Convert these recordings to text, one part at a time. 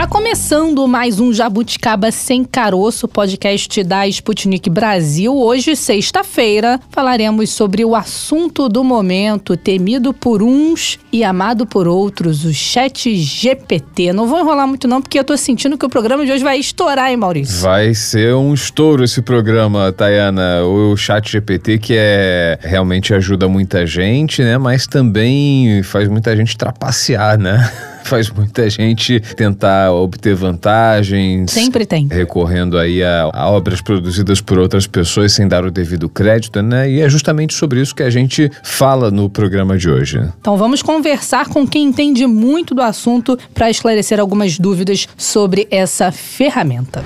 Está começando mais um Jabuticaba Sem Caroço, podcast da Sputnik Brasil. Hoje, sexta-feira, falaremos sobre o assunto do momento, temido por uns e amado por outros, o Chat GPT. Não vou enrolar muito não, porque eu tô sentindo que o programa de hoje vai estourar, hein, Maurício? Vai ser um estouro esse programa, Tayana. O Chat GPT que é realmente ajuda muita gente, né? Mas também faz muita gente trapacear, né? faz muita gente tentar obter vantagens. Sempre tem. Recorrendo aí a, a, obras produzidas por outras pessoas sem dar o devido crédito, né? E é justamente sobre isso que a gente fala no programa de hoje. Então vamos conversar com quem entende muito do assunto para esclarecer algumas dúvidas sobre essa ferramenta.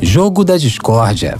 Jogo da Discórdia.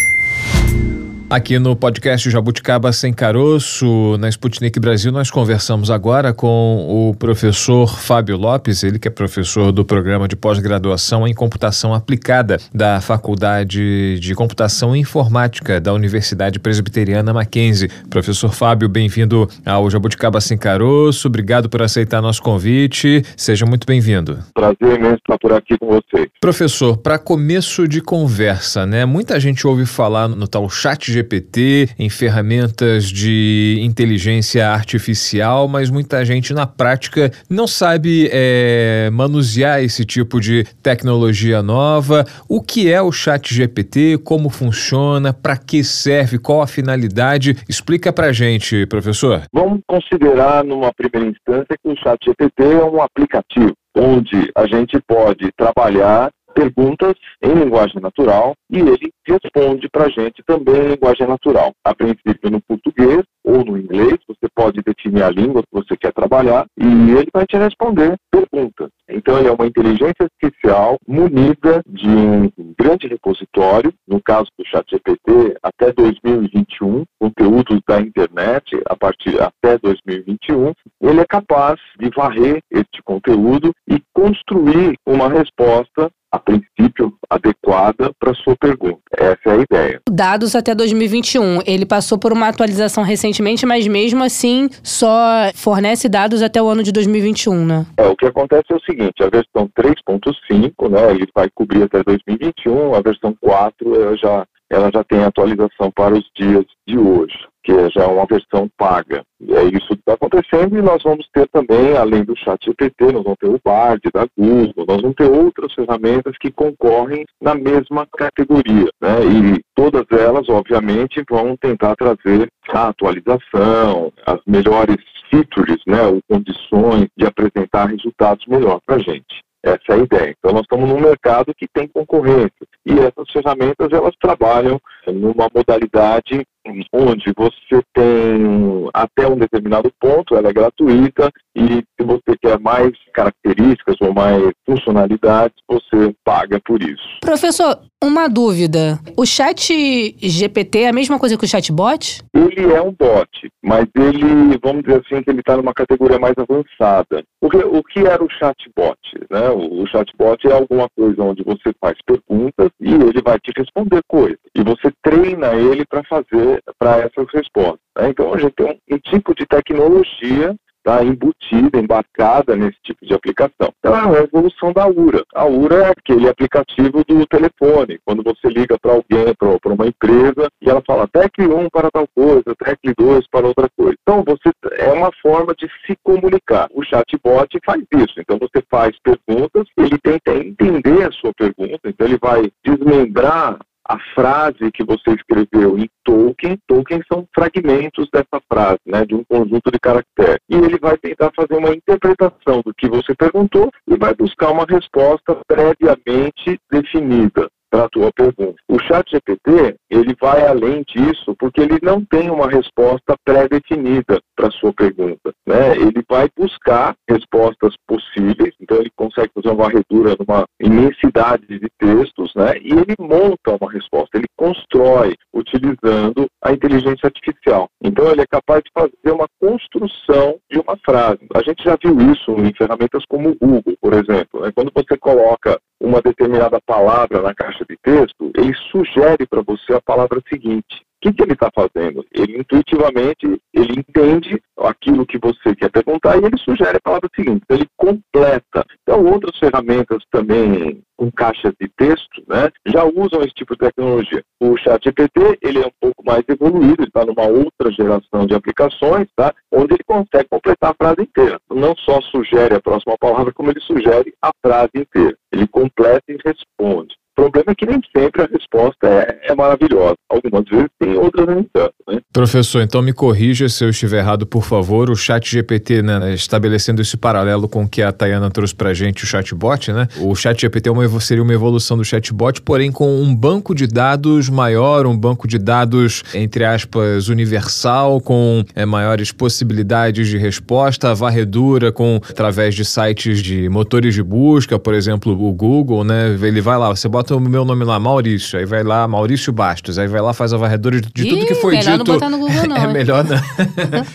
Aqui no podcast Jabuticaba Sem Caroço, na Sputnik Brasil, nós conversamos agora com o professor Fábio Lopes, ele que é professor do programa de pós-graduação em computação aplicada da Faculdade de Computação e Informática da Universidade Presbiteriana Mackenzie. Professor Fábio, bem-vindo ao Jabuticaba Sem Caroço, obrigado por aceitar nosso convite, seja muito bem-vindo. Prazer imenso estar por aqui com você. Professor, para começo de conversa, né, muita gente ouve falar no tal chat GPT, em ferramentas de inteligência artificial, mas muita gente na prática não sabe é, manusear esse tipo de tecnologia nova. O que é o Chat GPT? Como funciona? Para que serve? Qual a finalidade? Explica para gente, professor. Vamos considerar, numa primeira instância, que o Chat GPT é um aplicativo onde a gente pode trabalhar perguntas em linguagem natural e ele responde para a gente também em linguagem natural. A princípio no português ou no inglês, você pode definir a língua que você quer trabalhar e ele vai te responder perguntas. Então ele é uma inteligência artificial munida de um grande repositório, no caso do ChatGPT, até 2021, conteúdos da internet a partir até 2021, ele é capaz de varrer este conteúdo e construir uma resposta a princípio adequada para sua pergunta. Essa é a ideia. Dados até 2021. Ele passou por uma atualização recentemente, mas mesmo assim só fornece dados até o ano de 2021, né? É, o que acontece é o seguinte, a versão 3.5, né, ele vai cobrir até 2021, a versão 4 ela já, ela já tem atualização para os dias de hoje que é já uma versão paga. É isso que está acontecendo e nós vamos ter também, além do chat GPT, nós vamos ter o Bard da Google, nós vamos ter outras ferramentas que concorrem na mesma categoria. Né? E todas elas, obviamente, vão tentar trazer a atualização, as melhores features, né, ou condições de apresentar resultados melhor para a gente. Essa é a ideia. Então nós estamos num mercado que tem concorrência e essas ferramentas elas trabalham numa modalidade onde você tem até um determinado ponto, ela é gratuita e se você quer mais características ou mais funcionalidades, você paga por isso. Professor, uma dúvida. O chat GPT é a mesma coisa que o chatbot? Ele é um bot, mas ele, vamos dizer assim, que ele está numa categoria mais avançada. O que, o que era o chatbot? Né? O, o chatbot é alguma coisa onde você faz perguntas e ele vai te responder coisas. E você treina ele para fazer para essas respostas. Então a gente tem um, um tipo de tecnologia tá, embutida, embarcada nesse tipo de aplicação. Então é a evolução da URA. A URA é aquele aplicativo do telefone, quando você liga para alguém, para uma empresa, e ela fala tecle 1 para tal coisa, tecle 2 para outra coisa. Então você é uma forma de se comunicar. O chatbot faz isso. Então você faz perguntas, ele tenta entender a sua pergunta, então ele vai desmembrar a frase que você escreveu em Tolkien, Tolkien são fragmentos dessa frase, né, de um conjunto de caracteres. E ele vai tentar fazer uma interpretação do que você perguntou e vai buscar uma resposta previamente definida para a tua pergunta. O chat GPT, ele vai além disso, porque ele não tem uma resposta pré-definida sua pergunta. Né? Ele vai buscar respostas possíveis, então ele consegue fazer uma varredura numa imensidade de textos, né? e ele monta uma resposta, ele constrói utilizando a inteligência artificial. Então ele é capaz de fazer uma construção de uma frase. A gente já viu isso em ferramentas como o Google, por exemplo. Né? Quando você coloca uma determinada palavra na caixa de texto, ele sugere para você a palavra seguinte. O que, que ele está fazendo? Ele intuitivamente ele entende aquilo que você quer perguntar e ele sugere a palavra seguinte. Então, ele completa. Então, outras ferramentas também com caixas de texto, né, já usam esse tipo de tecnologia. O ChatGPT ele é um pouco mais evoluído, está numa outra geração de aplicações, tá, onde ele consegue completar a frase inteira. Não só sugere a próxima palavra, como ele sugere a frase inteira. Ele completa e responde. O problema é que nem sempre a resposta é, é maravilhosa. Algumas vezes tem, outras nem tanto. Professor, então me corrija se eu estiver errado, por favor. O chat GPT, né, estabelecendo esse paralelo com o que a Tayana trouxe pra gente, o chatbot, né? O chat GPT é uma, seria uma evolução do chatbot, porém com um banco de dados maior, um banco de dados, entre aspas, universal, com é, maiores possibilidades de resposta, varredura com através de sites de motores de busca, por exemplo, o Google, né? Ele vai lá, você bota o meu nome lá, Maurício. Aí vai lá, Maurício Bastos. Aí vai lá, faz a varredura de, de Ih, tudo que foi dito. No Google, não, é melhor não.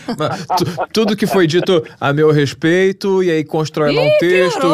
tudo que foi dito a meu respeito, e aí constrói Ih, lá um texto.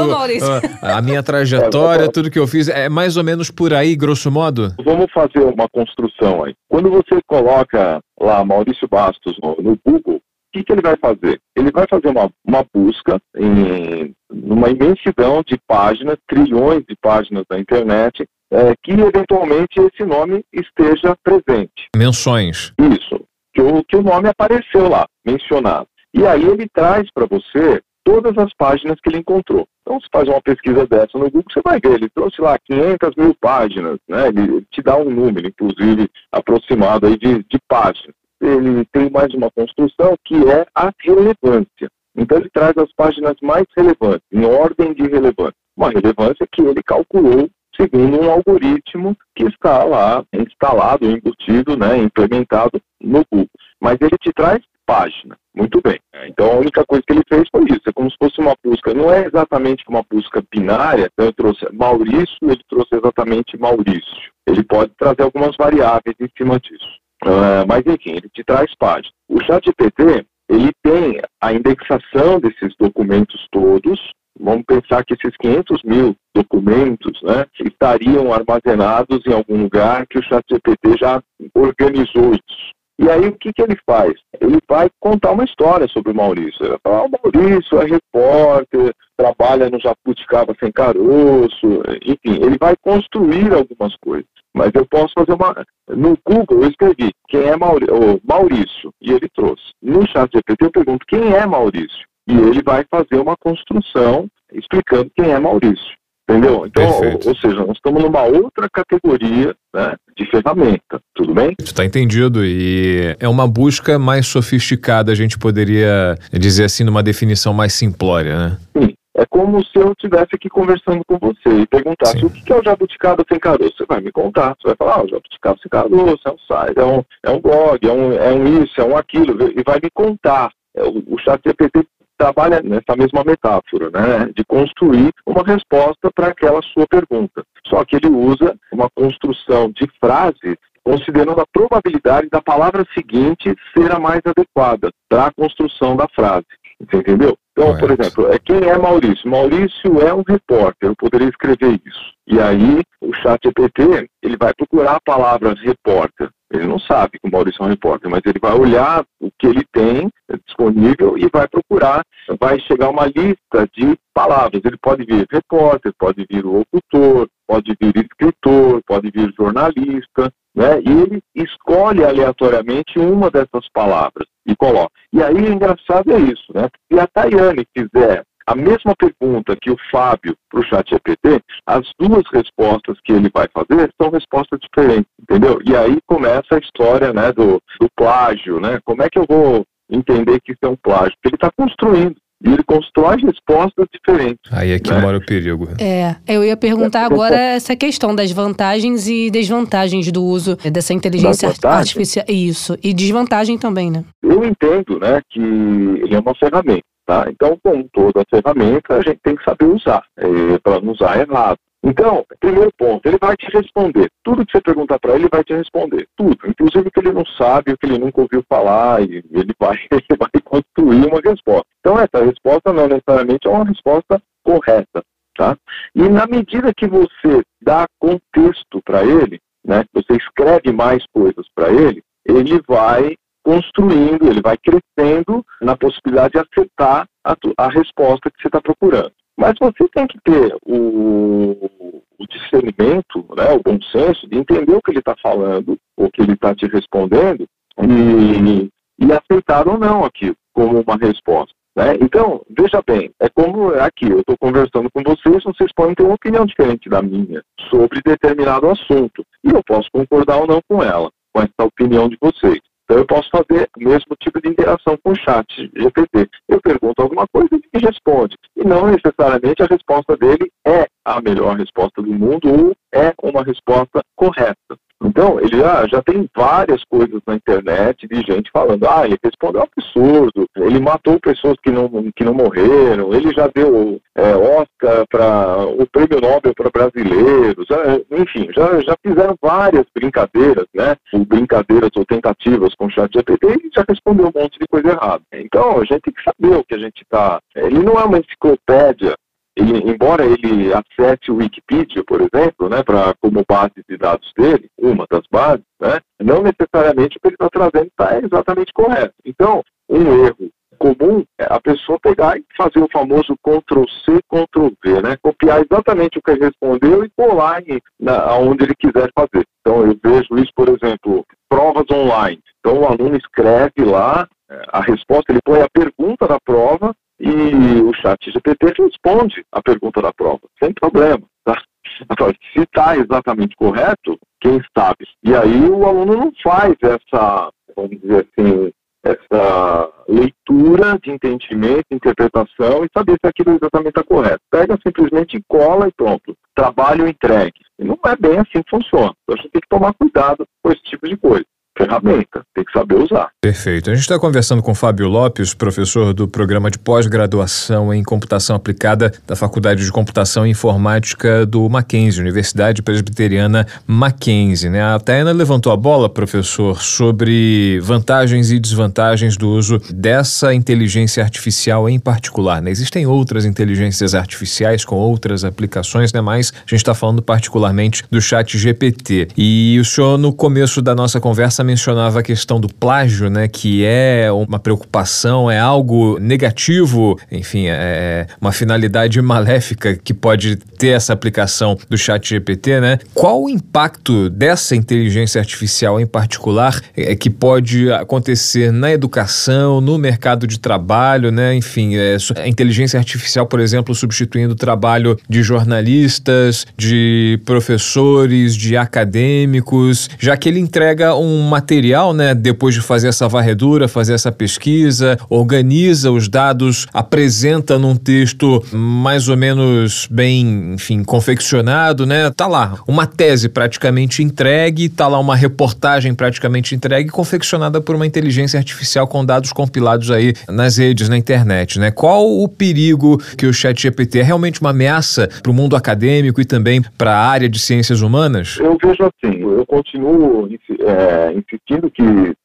a, a minha trajetória, tudo que eu fiz. É mais ou menos por aí, grosso modo? Vamos fazer uma construção aí. Quando você coloca lá Maurício Bastos no, no Google, o que, que, ele vai fazer? Ele vai fazer uma, uma busca em numa imensidão de páginas, trilhões de páginas da internet, é, que eventualmente esse nome esteja presente. Menções. Isso, que o, que o nome apareceu lá, mencionado. E aí ele traz para você todas as páginas que ele encontrou. Então, se faz uma pesquisa dessa no Google, você vai ver, ele trouxe lá 500 mil páginas, né? ele te dá um número, inclusive, aproximado aí de, de páginas. Ele tem mais uma construção que é a relevância. Então ele traz as páginas mais relevantes, em ordem de relevância. Uma relevância que ele calculou segundo um algoritmo que está lá instalado, embutido, né, implementado no Google. Mas ele te traz página. Muito bem. Então a única coisa que ele fez foi isso. É como se fosse uma busca. Não é exatamente uma busca binária. Então eu trouxe Maurício, ele trouxe exatamente Maurício. Ele pode trazer algumas variáveis em cima disso. Uh, mas enfim, ele te traz página. O chat GPT, ele tem a indexação desses documentos todos. Vamos pensar que esses 500 mil documentos né, estariam armazenados em algum lugar que o ChatGPT já organizou isso. E aí o que, que ele faz? Ele vai contar uma história sobre o Maurício. Ele falar, o Maurício é repórter, trabalha no Jabuticaba Sem Caroço, enfim, ele vai construir algumas coisas. Mas eu posso fazer uma. No Google eu escrevi quem é Maurício e ele trouxe. No chat GPT eu pergunto quem é Maurício. E ele vai fazer uma construção explicando quem é Maurício. Entendeu? Então, ou, ou, seja, nós estamos numa outra categoria né, de ferramenta, tudo bem? Está entendido. E é uma busca mais sofisticada, a gente poderia dizer assim, numa definição mais simplória, né? Sim. É como se eu estivesse aqui conversando com você e perguntasse Sim. o que é o Jabuticaba Sem Caroço. Você vai me contar, você vai falar, ah, o Jabuticaba Sem Caroço é um site, é um, é um blog, é um, é um isso, é um aquilo, e vai me contar. É, o, o chat GPT trabalha nessa mesma metáfora, né, de construir uma resposta para aquela sua pergunta. Só que ele usa uma construção de frases considerando a probabilidade da palavra seguinte ser a mais adequada para a construção da frase. Você entendeu? Então, por exemplo, é quem é Maurício? Maurício é um repórter, eu poderia escrever isso. E aí, o chat GPT, ele vai procurar a palavra repórter. Ele não sabe que o Maurício é um repórter, mas ele vai olhar o que ele tem disponível e vai procurar, vai chegar uma lista de palavras. Ele pode vir repórter, pode vir locutor, pode vir escritor, pode vir jornalista, né? E ele escolhe aleatoriamente uma dessas palavras e coloca. E aí o engraçado é isso, né? Se a Tayane fizer a mesma pergunta que o Fábio para o chat GPT, as duas respostas que ele vai fazer são respostas diferentes, entendeu? E aí começa a história né, do, do plágio, né? Como é que eu vou entender que isso é um plágio? Porque ele está construindo. E ele constrói respostas diferentes. Aí é que né? mora o perigo. É, eu ia perguntar agora essa questão das vantagens e desvantagens do uso dessa inteligência artificial. Isso, e desvantagem também, né? Eu entendo, né, que ele é uma ferramenta. Tá? Então, com toda a ferramenta, a gente tem que saber usar, é, para não usar errado. Então, primeiro ponto, ele vai te responder. Tudo que você perguntar para ele, ele vai te responder. Tudo. Inclusive o que ele não sabe, o que ele nunca ouviu falar, e ele vai, ele vai construir uma resposta. Então, essa resposta não necessariamente é uma resposta correta. Tá? E na medida que você dá contexto para ele, né, você escreve mais coisas para ele, ele vai construindo, ele vai crescendo na possibilidade de acertar a, a resposta que você está procurando. Mas você tem que ter o, o discernimento, né, o bom senso de entender o que ele está falando, o que ele está te respondendo e, e aceitar ou não aquilo como uma resposta. Né? Então, veja bem, é como aqui, eu estou conversando com vocês, vocês podem ter uma opinião diferente da minha sobre determinado assunto. E eu posso concordar ou não com ela, com essa opinião de vocês. Então eu posso fazer o mesmo tipo de interação com o chat GPT. Eu pergunto alguma coisa e ele responde. E não necessariamente a resposta dele é a melhor resposta do mundo ou é uma resposta correta. Então, ele já, já tem várias coisas na internet de gente falando, ah, ele respondeu absurdo, ele matou pessoas que não, que não morreram, ele já deu é, Oscar para o prêmio Nobel para brasileiros, enfim, já, já fizeram várias brincadeiras, né? Brincadeiras ou tentativas com o chat GPT e já respondeu um monte de coisa errada. Então, a gente tem que saber o que a gente está. Ele não é uma enciclopédia ele, embora ele acesse o Wikipedia, por exemplo, né, pra, como base de dados dele, uma das bases, né, não necessariamente o que ele está trazendo está exatamente correto. Então, um erro comum é a pessoa pegar e fazer o famoso Ctrl-C, Ctrl-V, né? Copiar exatamente o que ele respondeu e colar em, na, onde ele quiser fazer. Então, eu vejo isso, por exemplo, provas online. Então, o aluno escreve lá é, a resposta, ele põe a pergunta da prova e o chat GPT responde a pergunta da prova, sem problema. Tá? Agora, se está exatamente correto, quem sabe? E aí o aluno não faz essa, vamos dizer assim, essa leitura de entendimento, interpretação e saber se aquilo exatamente está correto. Pega simplesmente cola e pronto. Trabalho entregue. E não é bem assim que funciona. Então a gente tem que tomar cuidado com esse tipo de coisa ferramenta, tem que saber usar. Perfeito. A gente está conversando com Fábio Lopes, professor do programa de pós-graduação em computação aplicada da Faculdade de Computação e Informática do Mackenzie, Universidade Presbiteriana Mackenzie. Né? A Taena levantou a bola, professor, sobre vantagens e desvantagens do uso dessa inteligência artificial em particular. Né? Existem outras inteligências artificiais com outras aplicações, né? mas a gente está falando particularmente do chat GPT. E o senhor, no começo da nossa conversa, mencionava a questão do plágio, né, que é uma preocupação, é algo negativo, enfim, é uma finalidade maléfica que pode ter essa aplicação do chat GPT, né? Qual o impacto dessa inteligência artificial em particular é, que pode acontecer na educação, no mercado de trabalho, né? Enfim, é, a inteligência artificial, por exemplo, substituindo o trabalho de jornalistas, de professores, de acadêmicos, já que ele entrega uma material, né, depois de fazer essa varredura, fazer essa pesquisa, organiza os dados, apresenta num texto mais ou menos bem, enfim, confeccionado, né? Tá lá uma tese praticamente entregue, tá lá uma reportagem praticamente entregue, confeccionada por uma inteligência artificial com dados compilados aí nas redes, na internet, né? Qual o perigo que o Chat GPT é realmente uma ameaça para o mundo acadêmico e também para a área de ciências humanas? Eu vejo assim, eu continuo é, insistindo que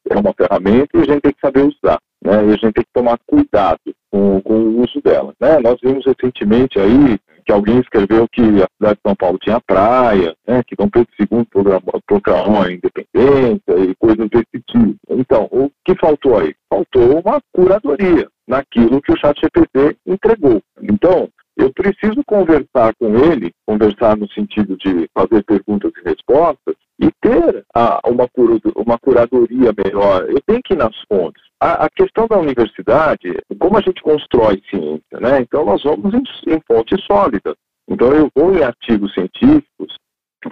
é uma ferramenta e a gente tem que saber usar. Né, e a gente tem que tomar cuidado com, com o uso dela. Né? Nós vimos recentemente aí que alguém escreveu que a cidade de São Paulo tinha praia, né, que Dom Pedro II proclamou a independência e coisas desse tipo. Então, o que faltou aí? Faltou uma curadoria naquilo que o chat GPT entregou. Então, eu preciso conversar com ele, conversar no sentido de fazer perguntas e respostas, e ter a, uma, uma curadoria melhor. Eu tenho que ir nas fontes. A, a, questão da universidade, como a gente constrói ciência, né? Então nós vamos em, em fontes sólidas. Então eu vou em artigos científicos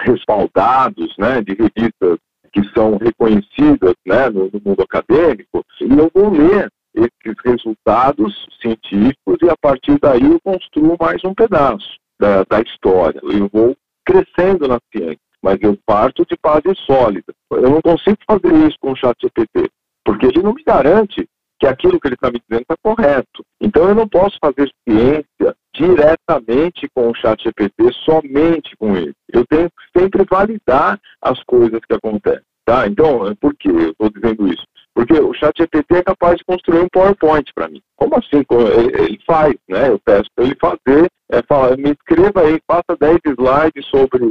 respaldados, né, de revistas que são reconhecidas, né, no, no mundo acadêmico, e eu vou ler esses resultados científicos e a partir daí eu construo mais um pedaço da, da história. Eu vou crescendo na ciência mas eu parto de base sólida. Eu não consigo fazer isso com o chat GPT, porque ele não me garante que aquilo que ele está me dizendo está correto. Então eu não posso fazer ciência diretamente com o chat GPT, somente com ele. Eu tenho que sempre validar as coisas que acontecem. Tá? Então, por que eu estou dizendo isso? Porque o chat GPT é capaz de construir um PowerPoint para mim. Como assim? Ele faz, né? Eu peço para ele fazer, é, fala, me escreva aí, faça 10 slides sobre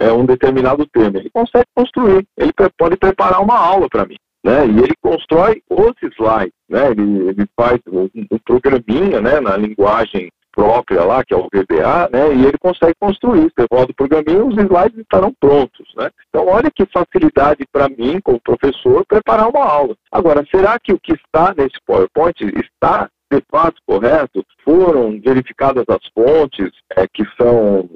é, um determinado tema. Ele consegue construir, ele pode preparar uma aula para mim. Né? E ele constrói os slides, né? Ele, ele faz um, um programinha, né? Na linguagem própria lá, que é o VBA, né? E ele consegue construir. Você roda o programinha, os slides estarão prontos, né? Então, olha que facilidade para mim, como professor, preparar uma aula. Agora, será que o que está nesse PowerPoint está de fato correto? Foram verificadas as fontes é, que são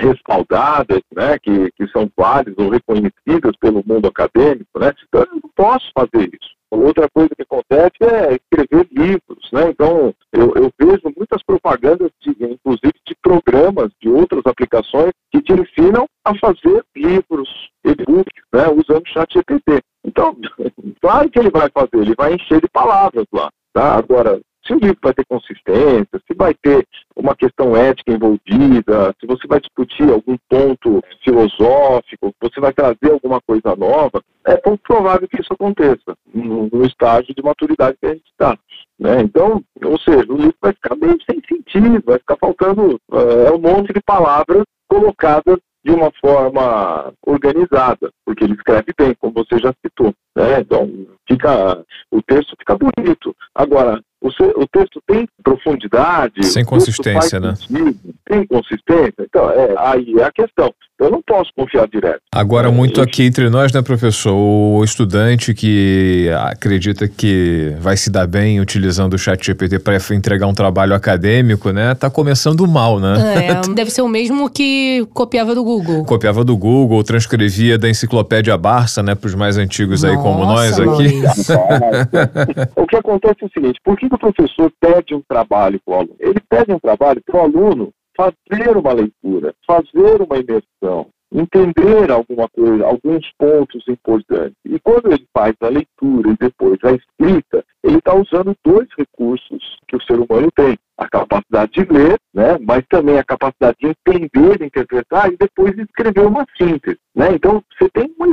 respaldadas, né, que, que são válidas ou reconhecidas pelo mundo acadêmico, né? Então, eu não posso fazer isso. Outra coisa que acontece é escrever livros, né? Então, eu, eu vejo muitas propagandas, de, inclusive de programas de outras aplicações, que te ensinam a fazer livros, e-books, né? Usando o chat GPT. Então, claro que ele vai fazer, ele vai encher de palavras lá. Tá? Agora, se o livro vai ter consistência, se vai ter uma questão ética envolvida, se você vai discutir algum ponto filosófico, você vai trazer alguma coisa nova, é pouco provável que isso aconteça no, no estágio de maturidade que a gente está. Né? Então, ou seja, o livro vai ficar meio sem sentido, vai ficar faltando é, um monte de palavras colocadas de uma forma organizada, porque ele escreve bem, como você já citou. Né? Então, fica, o texto fica bonito. Agora, o, seu, o texto tem profundidade. Sem consistência, né? Sentido, tem consistência. Então, é, aí é a questão. Eu não posso confiar direto. Agora, é, muito aqui entre nós, né, professor? O estudante que acredita que vai se dar bem utilizando o chat GPT para entregar um trabalho acadêmico, né? Tá começando mal, né? É, deve ser o mesmo que copiava do Google. Copiava do Google, transcrevia da enciclopédia Barça, né? Para os mais antigos Nossa, aí como nós aqui. o que acontece é o seguinte, por que o professor pede um trabalho para o aluno? Ele pede um trabalho para o aluno fazer uma leitura, fazer uma imersão, entender alguma coisa, alguns pontos importantes. E quando ele faz a leitura e depois a escrita, ele está usando dois recursos que o ser humano tem a capacidade de ler, né, mas também a capacidade de entender, interpretar e depois escrever uma síntese. Né? Então, você tem um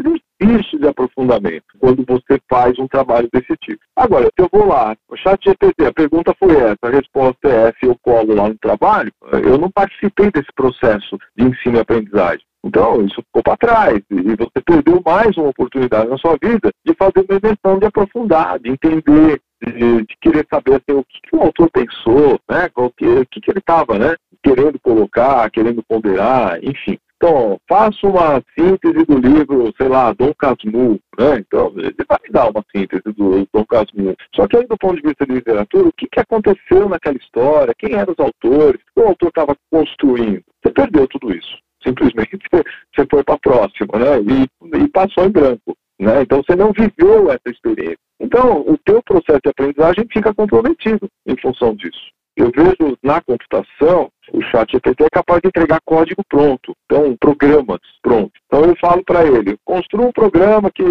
de aprofundamento quando você faz um trabalho desse tipo. Agora, se eu vou lá, o chat GPT, a pergunta foi essa, a resposta é essa, eu colo lá no trabalho, eu não participei desse processo de ensino e aprendizagem. Então, isso ficou para trás e você perdeu mais uma oportunidade na sua vida de fazer uma imersão de aprofundar, de entender, de, de querer saber assim, o que, que, o autor pensou, né? o que, o que, que ele estava né? Querendo colocar, querendo ponderar, enfim. Então, faça uma síntese do livro, sei lá, Dom Casmurro, né? Então, ele vai dar uma síntese do Dom Casmurro. Só que aí, do ponto de vista de literatura, o que, que aconteceu naquela história? Quem eram os autores? O autor estava construindo? Você perdeu tudo isso. Simplesmente você foi para a próxima, né? E, e passou em branco. Né? Então você não viveu essa experiência. Então o teu processo de aprendizagem fica comprometido em função disso. Eu vejo na computação o chat GPT é capaz de entregar código pronto, então programas prontos. Então eu falo para ele, construa um programa que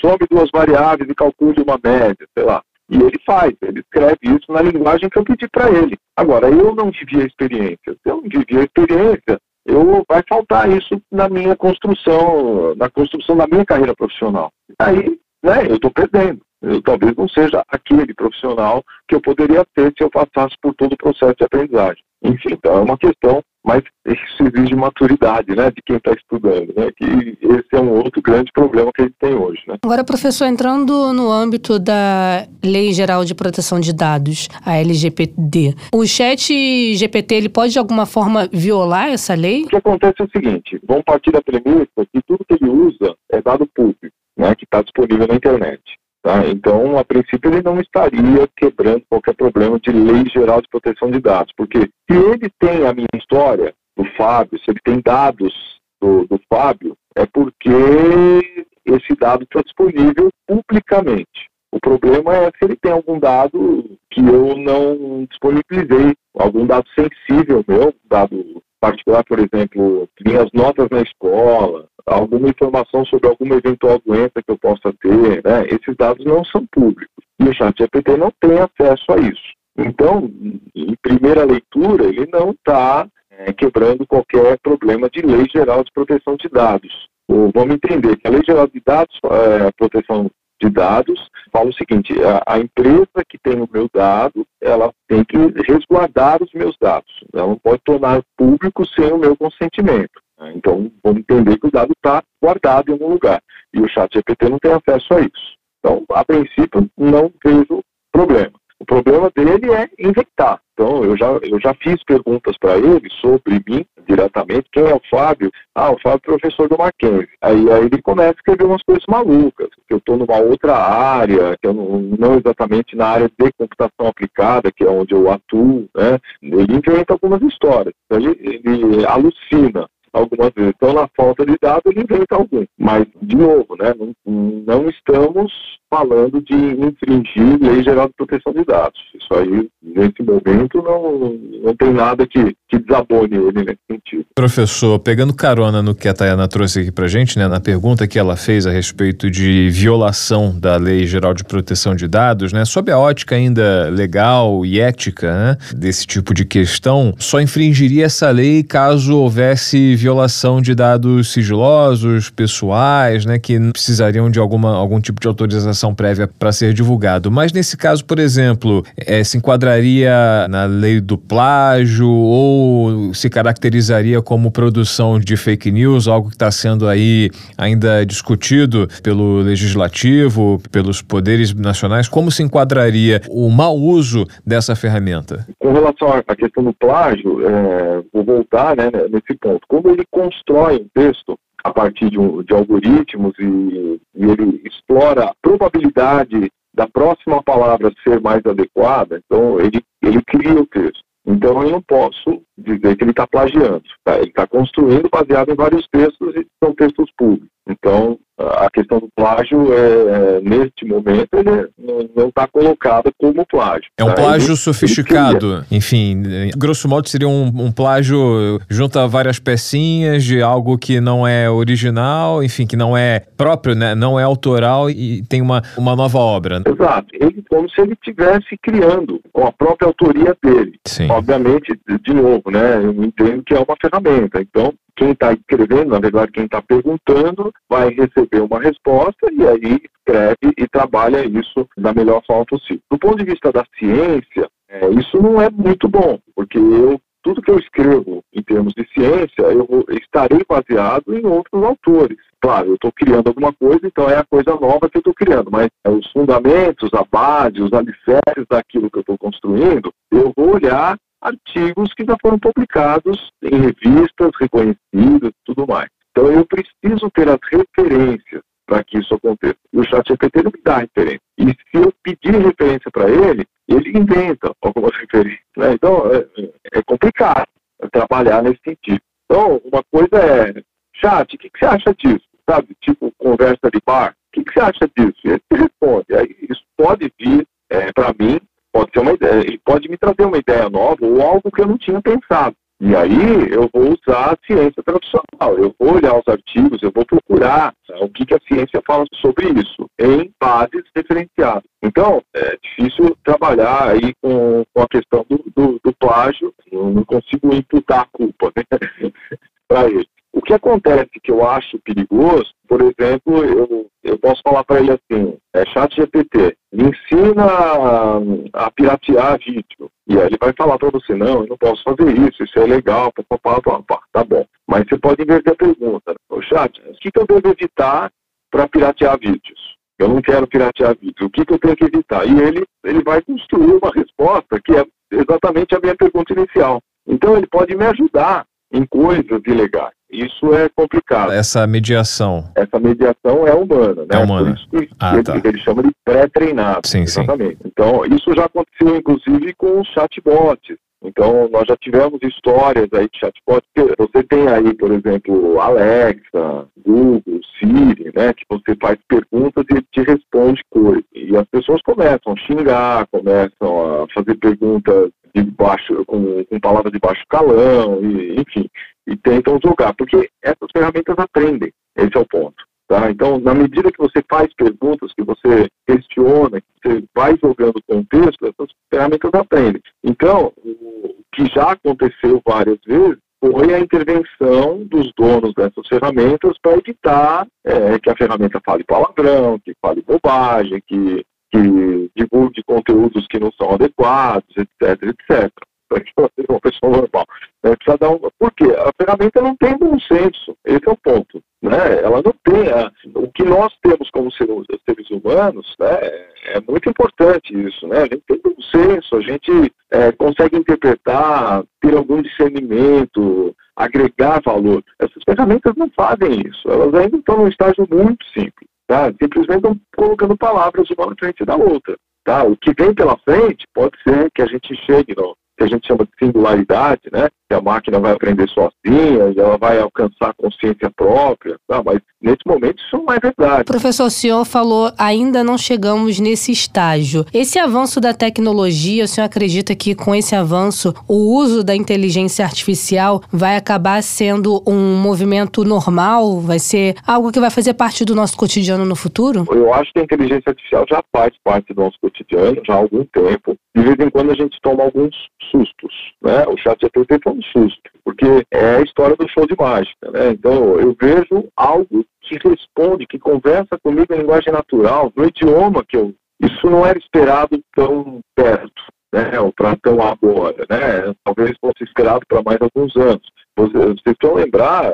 some duas variáveis e calcule uma média, sei lá. E ele faz, ele escreve isso na linguagem que eu pedi para ele. Agora, eu não vivi a experiência. Se eu não vivi a experiência, eu vai faltar isso na minha construção, na construção da minha carreira profissional. Aí, né, eu estou perdendo. Eu talvez não seja aquele profissional que eu poderia ter se eu passasse por todo o processo de aprendizagem. Enfim, então é uma questão, mas isso exige maturidade, né, de quem está estudando, né, que esse é um outro grande problema que a gente tem hoje, né. Agora, professor, entrando no âmbito da Lei Geral de Proteção de Dados, a LGPD, o chat GPT, ele pode de alguma forma violar essa lei? O que acontece é o seguinte, vamos partir da premissa que tudo que ele usa é dado público, né, que está disponível na internet. Tá? Então, a princípio, ele não estaria quebrando qualquer problema de lei geral de proteção de dados, porque se ele tem a minha história do Fábio, se ele tem dados do, do Fábio, é porque esse dado está disponível publicamente. O problema é se ele tem algum dado que eu não disponibilizei, algum dado sensível meu, dado particular, por exemplo, minhas notas na escola, alguma informação sobre alguma eventual doença que eu possa ter, né? esses dados não são públicos. E o chat GPT não tem acesso a isso. Então, em primeira leitura, ele não está é, quebrando qualquer problema de lei geral de proteção de dados. Ou, vamos entender que a lei geral de dados, é, proteção de dados, fala o seguinte: a, a, empresa que tem o meu dado, ela tem que resguardar os meus dados. Ela não pode tornar público sem o meu consentimento. Né? Então, vamos entender que o dado está guardado em algum lugar. E o chat GPT não tem acesso a isso. Então, a princípio, não vejo problema. O problema dele é inventar. Então, eu já, eu já fiz perguntas para ele sobre mim diretamente. Quem é o Fábio? Ah, o Fábio é professor do Mackenzie. Aí, aí ele começa a escrever umas coisas malucas, que eu estou numa outra área, que eu não, não exatamente na área de computação aplicada, que é onde eu atuo, né? Ele inventa algumas histórias. Ele, ele alucina algumas vezes. Então, na falta de dados, ele inventa algum. Mas, de novo, né, não, não estamos falando de infringir lei geral de proteção de dados. Isso aí, nesse momento, não, não tem nada que, que desabone ele nesse sentido. Professor, pegando carona no que a Tayana trouxe aqui pra gente, né, na pergunta que ela fez a respeito de violação da lei geral de proteção de dados, né, sob a ótica ainda legal e ética, né, desse tipo de questão, só infringiria essa lei caso houvesse violação de dados sigilosos, pessoais, né, que precisariam de alguma, algum tipo de autorização prévia para ser divulgado. Mas nesse caso, por exemplo, é, se enquadraria na lei do plágio ou se caracterizaria como produção de fake news, algo que está sendo aí ainda discutido pelo legislativo, pelos poderes nacionais? Como se enquadraria o mau uso dessa ferramenta? Com relação à questão do plágio, é, vou voltar né, nesse ponto. Como ele constrói um texto a partir de, um, de algoritmos e, e, ele explora a probabilidade da próxima palavra ser mais adequada, então ele, ele cria o texto. Então eu não posso dizer que ele está plagiando. Tá? Ele está construindo baseado em vários textos e são textos públicos. Então a questão do plágio, é, é neste momento, ele não está colocada como plágio. É um tá? plágio ele, sofisticado. Ele Enfim, grosso modo seria um, um, plágio junta várias pecinhas de algo que não é original, enfim, que não é próprio, né? não é autoral e tem uma, uma nova obra. Exato. Ele como se ele estivesse criando com a própria autoria dele. Sim. Obviamente, de novo, né? Eu entendo que é uma ferramenta. Então, quem está escrevendo, na verdade, quem está perguntando, vai receber uma resposta e aí escreve e trabalha isso da melhor forma possível. Do ponto de vista da ciência, é, isso não é muito bom, porque eu tudo que eu escrevo em termos de ciência, eu estarei baseado em outros autores. Claro, eu estou criando alguma coisa, então é a coisa nova que eu estou criando, mas é os fundamentos, a base, os alicerces daquilo que eu estou construindo, eu vou olhar artigos que já foram publicados em revistas reconhecidas e tudo mais. Então eu preciso ter as referências para que isso aconteça. E o chat GPT não me dá referência. E se eu pedir referência para ele, ele inventa algumas referências. Né? Então é, é, complicado trabalhar nesse sentido. Então, uma coisa é, chat, o que, que, você acha disso? Sabe, tipo conversa de bar, o que, que, você acha disso? E ele responde. Aí isso pode vir é, para mim Pode ser uma ideia, pode me trazer uma ideia nova ou algo que eu não tinha pensado. E aí eu vou usar a ciência tradicional, eu vou olhar os artigos, eu vou procurar né, o que, que, a ciência fala sobre isso, em bases referenciadas. Então, é difícil trabalhar aí com, com a questão do, do, do plágio, eu não consigo imputar a culpa né, para ele. O que acontece que eu acho perigoso, por exemplo, eu, eu posso falar para ele assim, é chat GPT, ensina a, piratear vídeo. E aí ele vai falar para você, não, eu não posso fazer isso, isso é legal, papapá, papapá, tá bom. Mas você pode inverter a pergunta. O chat, o que, que eu devo evitar para piratear vídeos? Eu não quero piratear vídeos. O que, que eu tenho que evitar? E ele, ele vai construir uma resposta que é exatamente a minha pergunta inicial. Então ele pode me ajudar em coisas ilegais. Isso é complicado. Essa mediação. Essa mediação é humana, né? É humana. Por isso que, ah, ele, tá. ele, chama de pré-treinado. Sim, exatamente. Sim. Então, isso já aconteceu, inclusive, com chatbots. Então, nós já tivemos histórias aí de chatbot. Você tem aí, por exemplo, Alexa, Google, Siri, né? Que você faz perguntas e te responde coisas. E as pessoas começam a xingar, começam a fazer perguntas de baixo, com, com palavras de baixo calão, e, enfim, e tentam jogar, porque essas ferramentas aprendem, esse é o ponto. Tá? Então, na medida que você faz perguntas, que você questiona, que você vai jogando contexto, essas ferramentas aprendem. Então, o que já aconteceu várias vezes foi a intervenção dos donos dessas ferramentas para evitar é, que a ferramenta fale palavrão, que fale bobagem, que, que divulgue conteúdos que não são adequados, etc, etc para seja uma pessoa normal. É, precisa dar um... Por quê? A ferramenta não tem bom senso, esse é o ponto. Né? Ela não tem. A... O que nós temos como seres humanos né? é muito importante isso. Né? A gente tem bom senso, a gente é, consegue interpretar, ter algum discernimento, agregar valor. Essas ferramentas não fazem isso, elas ainda estão num estágio muito simples. Tá? Simplesmente estão colocando palavras uma na frente da outra. Tá? O que vem pela frente pode ser que a gente chegue no, que a gente chama de singularidade, né? Que a máquina vai aprender sozinha ela vai alcançar consciência própria, tá? mas nesse momento isso não é verdade. Professor, o senhor falou ainda não chegamos nesse estágio. Esse avanço da tecnologia, o senhor acredita que com esse avanço o uso da inteligência artificial vai acabar sendo um movimento normal? Vai ser algo que vai fazer parte do nosso cotidiano no futuro? Eu acho que a inteligência artificial já faz parte do nosso cotidiano já há algum tempo. De vez em quando a gente toma alguns sustos, né? O chat GPT foi um susto, porque é a história do show de mágica, né? Então eu vejo algo que responde, que conversa comigo em linguagem natural, no idioma que eu... Isso não era esperado tão perto, né? Ou para tão agora, né? Talvez fosse esperado para mais alguns anos. Vocês, vão lembrar,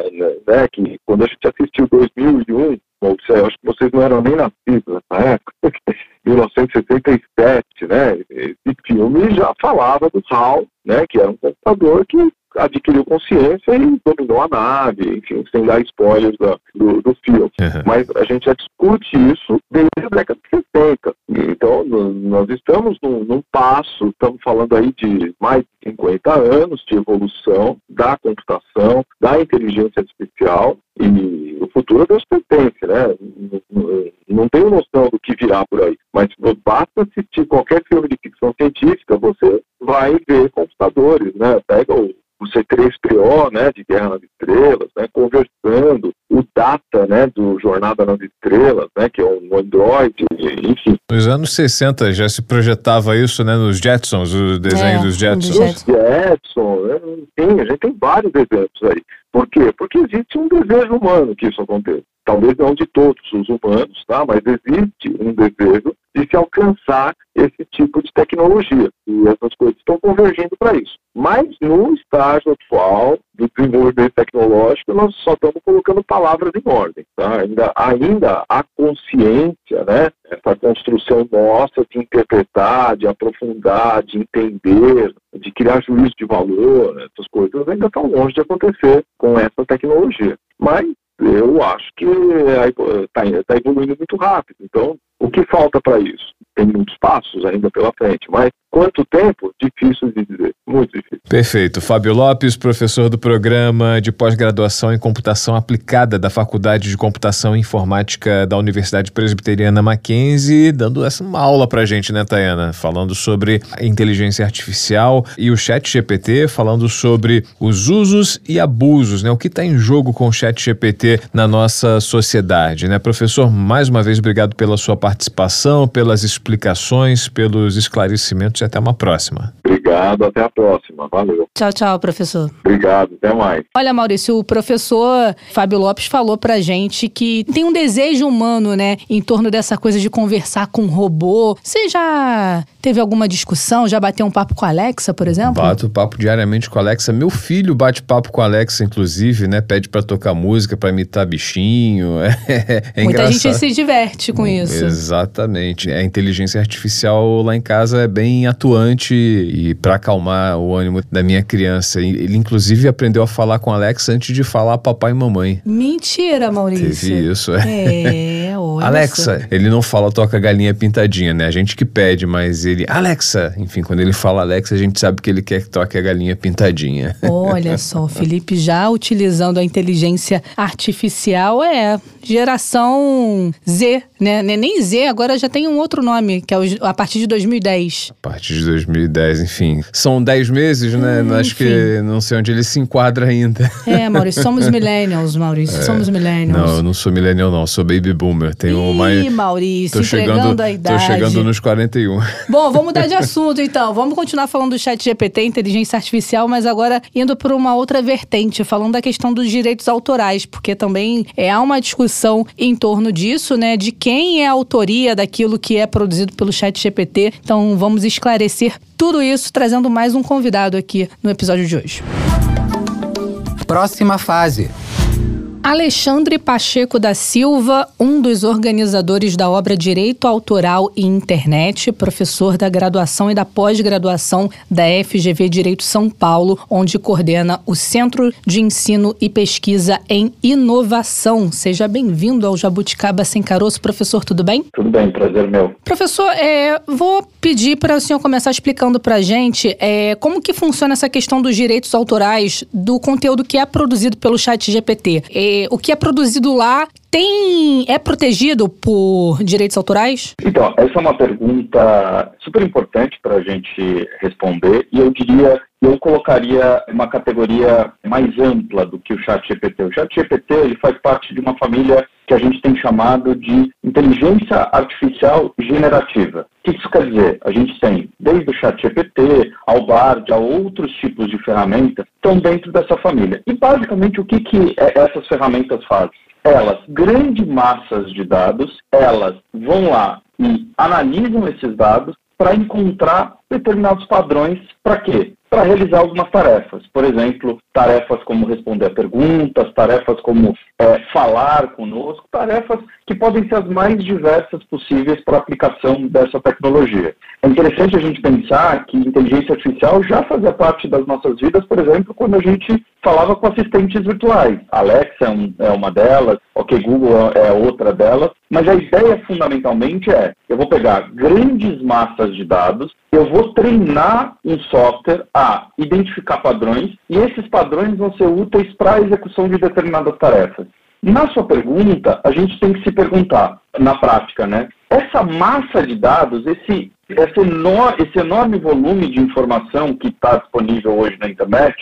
né, que quando a gente assistiu 2001, eu acho que vocês não eram nem nascidos nessa época, 1977, né? Esse filme já falava do HAL, né? Que era um computador que adquiriu consciência e dominou a nave, enfim, sem dar spoilers do, do filme. Uhum. Mas a gente já discute isso desde a década de 60. Então, nós estamos num, num passo, estamos falando aí de mais de 50 anos de evolução da computação, da inteligência artificial, e o futuro a Deus pertence, né? Não, tenho noção do que virá por aí, mas basta assistir qualquer filme de ficção científica, você vai ver computadores, né? Pega o C3PO, né, de Guerra nas Estrelas, né, conversando, o Data, né, do Jornada nas Estrelas, né, que é um Android, enfim. Nos anos 60 já se projetava isso, né, nos Jetsons, o desenho é, dos Jetsons. Os Jetsons, né, sim, a gente tem vários exemplos aí. Por quê? Porque existe um desejo humano que isso aconteça. Talvez não de todos os humanos, tá? mas existe um desejo de se alcançar esse tipo de tecnologia. E essas coisas estão convergindo para isso. Mas no estágio atual do desenvolvimento tecnológico, nós só estamos colocando palavras em ordem. Tá? Ainda, ainda a consciência, né? essa construção nossa de interpretar, de aprofundar, de entender, de criar juízo de valor, essas coisas ainda estão longe de acontecer com essa tecnologia. Mas eu acho que está tá evoluindo muito rápido. Então, o que falta para isso? Tem muitos passos ainda pela frente, mas quanto tempo? Difícil de dizer, muito difícil. Perfeito. Fábio Lopes, professor do programa de pós-graduação em computação aplicada da Faculdade de Computação e Informática da Universidade Presbiteriana Mackenzie, dando essa uma aula para a gente, né, Tayana? Falando sobre a inteligência artificial e o chat GPT, falando sobre os usos e abusos, né? O que está em jogo com o chat GPT na nossa sociedade, né? Professor, mais uma vez, obrigado pela sua participação, pelas explicações, pelos esclarecimentos e até uma próxima. Obrigado, até a próxima. Valeu. Tchau, tchau, professor. Obrigado, até mais. Olha, Maurício, o professor Fábio Lopes falou pra gente que tem um desejo humano, né, em torno dessa coisa de conversar com um robô. Você já teve alguma discussão? Já bateu um papo com a Alexa, por exemplo? Bato papo diariamente com a Alexa. Meu filho bate papo com a Alexa, inclusive, né? Pede para tocar música, para imitar bichinho. É, é Muita engraçado. gente se diverte com isso. Exatamente. A inteligência artificial lá em casa é bem atuante e para acalmar o ânimo da minha criança. Ele, inclusive, aprendeu a falar com a Alexa antes de falar papai e mamãe. Mentira, Maurício. Teve isso, é. É, olha Alexa, ele não fala toca galinha pintadinha, né? A gente que pede, mas ele. Alexa! Enfim, quando ele fala Alexa, a gente sabe que ele quer que toque a galinha pintadinha. Olha só, o Felipe já utilizando a inteligência artificial é geração Z, né? Nem Z, agora já tem um outro nome, que é a partir de 2010. A partir de 2010, enfim. São 10 meses, né? Hum, Acho enfim. que não sei onde ele se enquadra ainda. É, Maurício, somos millennials, Maurício, é. somos millennials. Não, eu não sou millennial não, sou baby boomer. Tenho Ih, mais... Maurício, tô chegando a idade. Tô chegando nos 41. Bom, vamos mudar de assunto então. Vamos continuar falando do chat GPT, inteligência artificial, mas agora indo por uma outra vertente, falando da questão dos direitos autorais, porque também é, há uma discussão em torno disso, né? De quem é a autoria daquilo que é produzido pelo chat GPT. Então vamos esclarecer tudo isso, trazendo mais um convidado aqui no episódio de hoje. Próxima fase. Alexandre Pacheco da Silva, um dos organizadores da obra Direito Autoral e Internet, professor da graduação e da pós-graduação da FGV Direito São Paulo, onde coordena o Centro de Ensino e Pesquisa em Inovação. Seja bem-vindo ao Jabuticaba Sem Caroço. Professor, tudo bem? Tudo bem, prazer meu. Professor, é, vou pedir para o senhor começar explicando para a gente é, como que funciona essa questão dos direitos autorais do conteúdo que é produzido pelo chat GPT. É, o que é produzido lá tem é protegido por direitos autorais? Então, essa é uma pergunta super importante para a gente responder e eu diria eu colocaria uma categoria mais ampla do que o Chat GPT. O Chat GPT ele faz parte de uma família que a gente tem chamado de inteligência artificial generativa. O que isso quer dizer? A gente tem desde o Chat GPT ao Bard, a outros tipos de ferramentas estão dentro dessa família. E basicamente o que, que essas ferramentas fazem? Elas, grandes massas de dados, elas vão lá e analisam esses dados para encontrar determinados padrões. Para quê? Para realizar algumas tarefas. Por exemplo, tarefas como responder a perguntas, tarefas como é, falar conosco, tarefas que podem ser as mais diversas possíveis para a aplicação dessa tecnologia. É interessante a gente pensar que inteligência artificial já fazia parte das nossas vidas, por exemplo, quando a gente falava com assistentes virtuais. Alexa é, é uma delas, ok, Google é outra delas, mas a ideia fundamentalmente é, eu vou pegar grandes massas de dados, eu vou treinar um software a identificar padrões e esses padrões vão ser úteis para a execução de determinadas tarefas. Na sua pergunta, a gente tem que se perguntar, na prática, né? Essa massa de dados, esse, esse, enor esse enorme volume de informação que está disponível hoje na internet,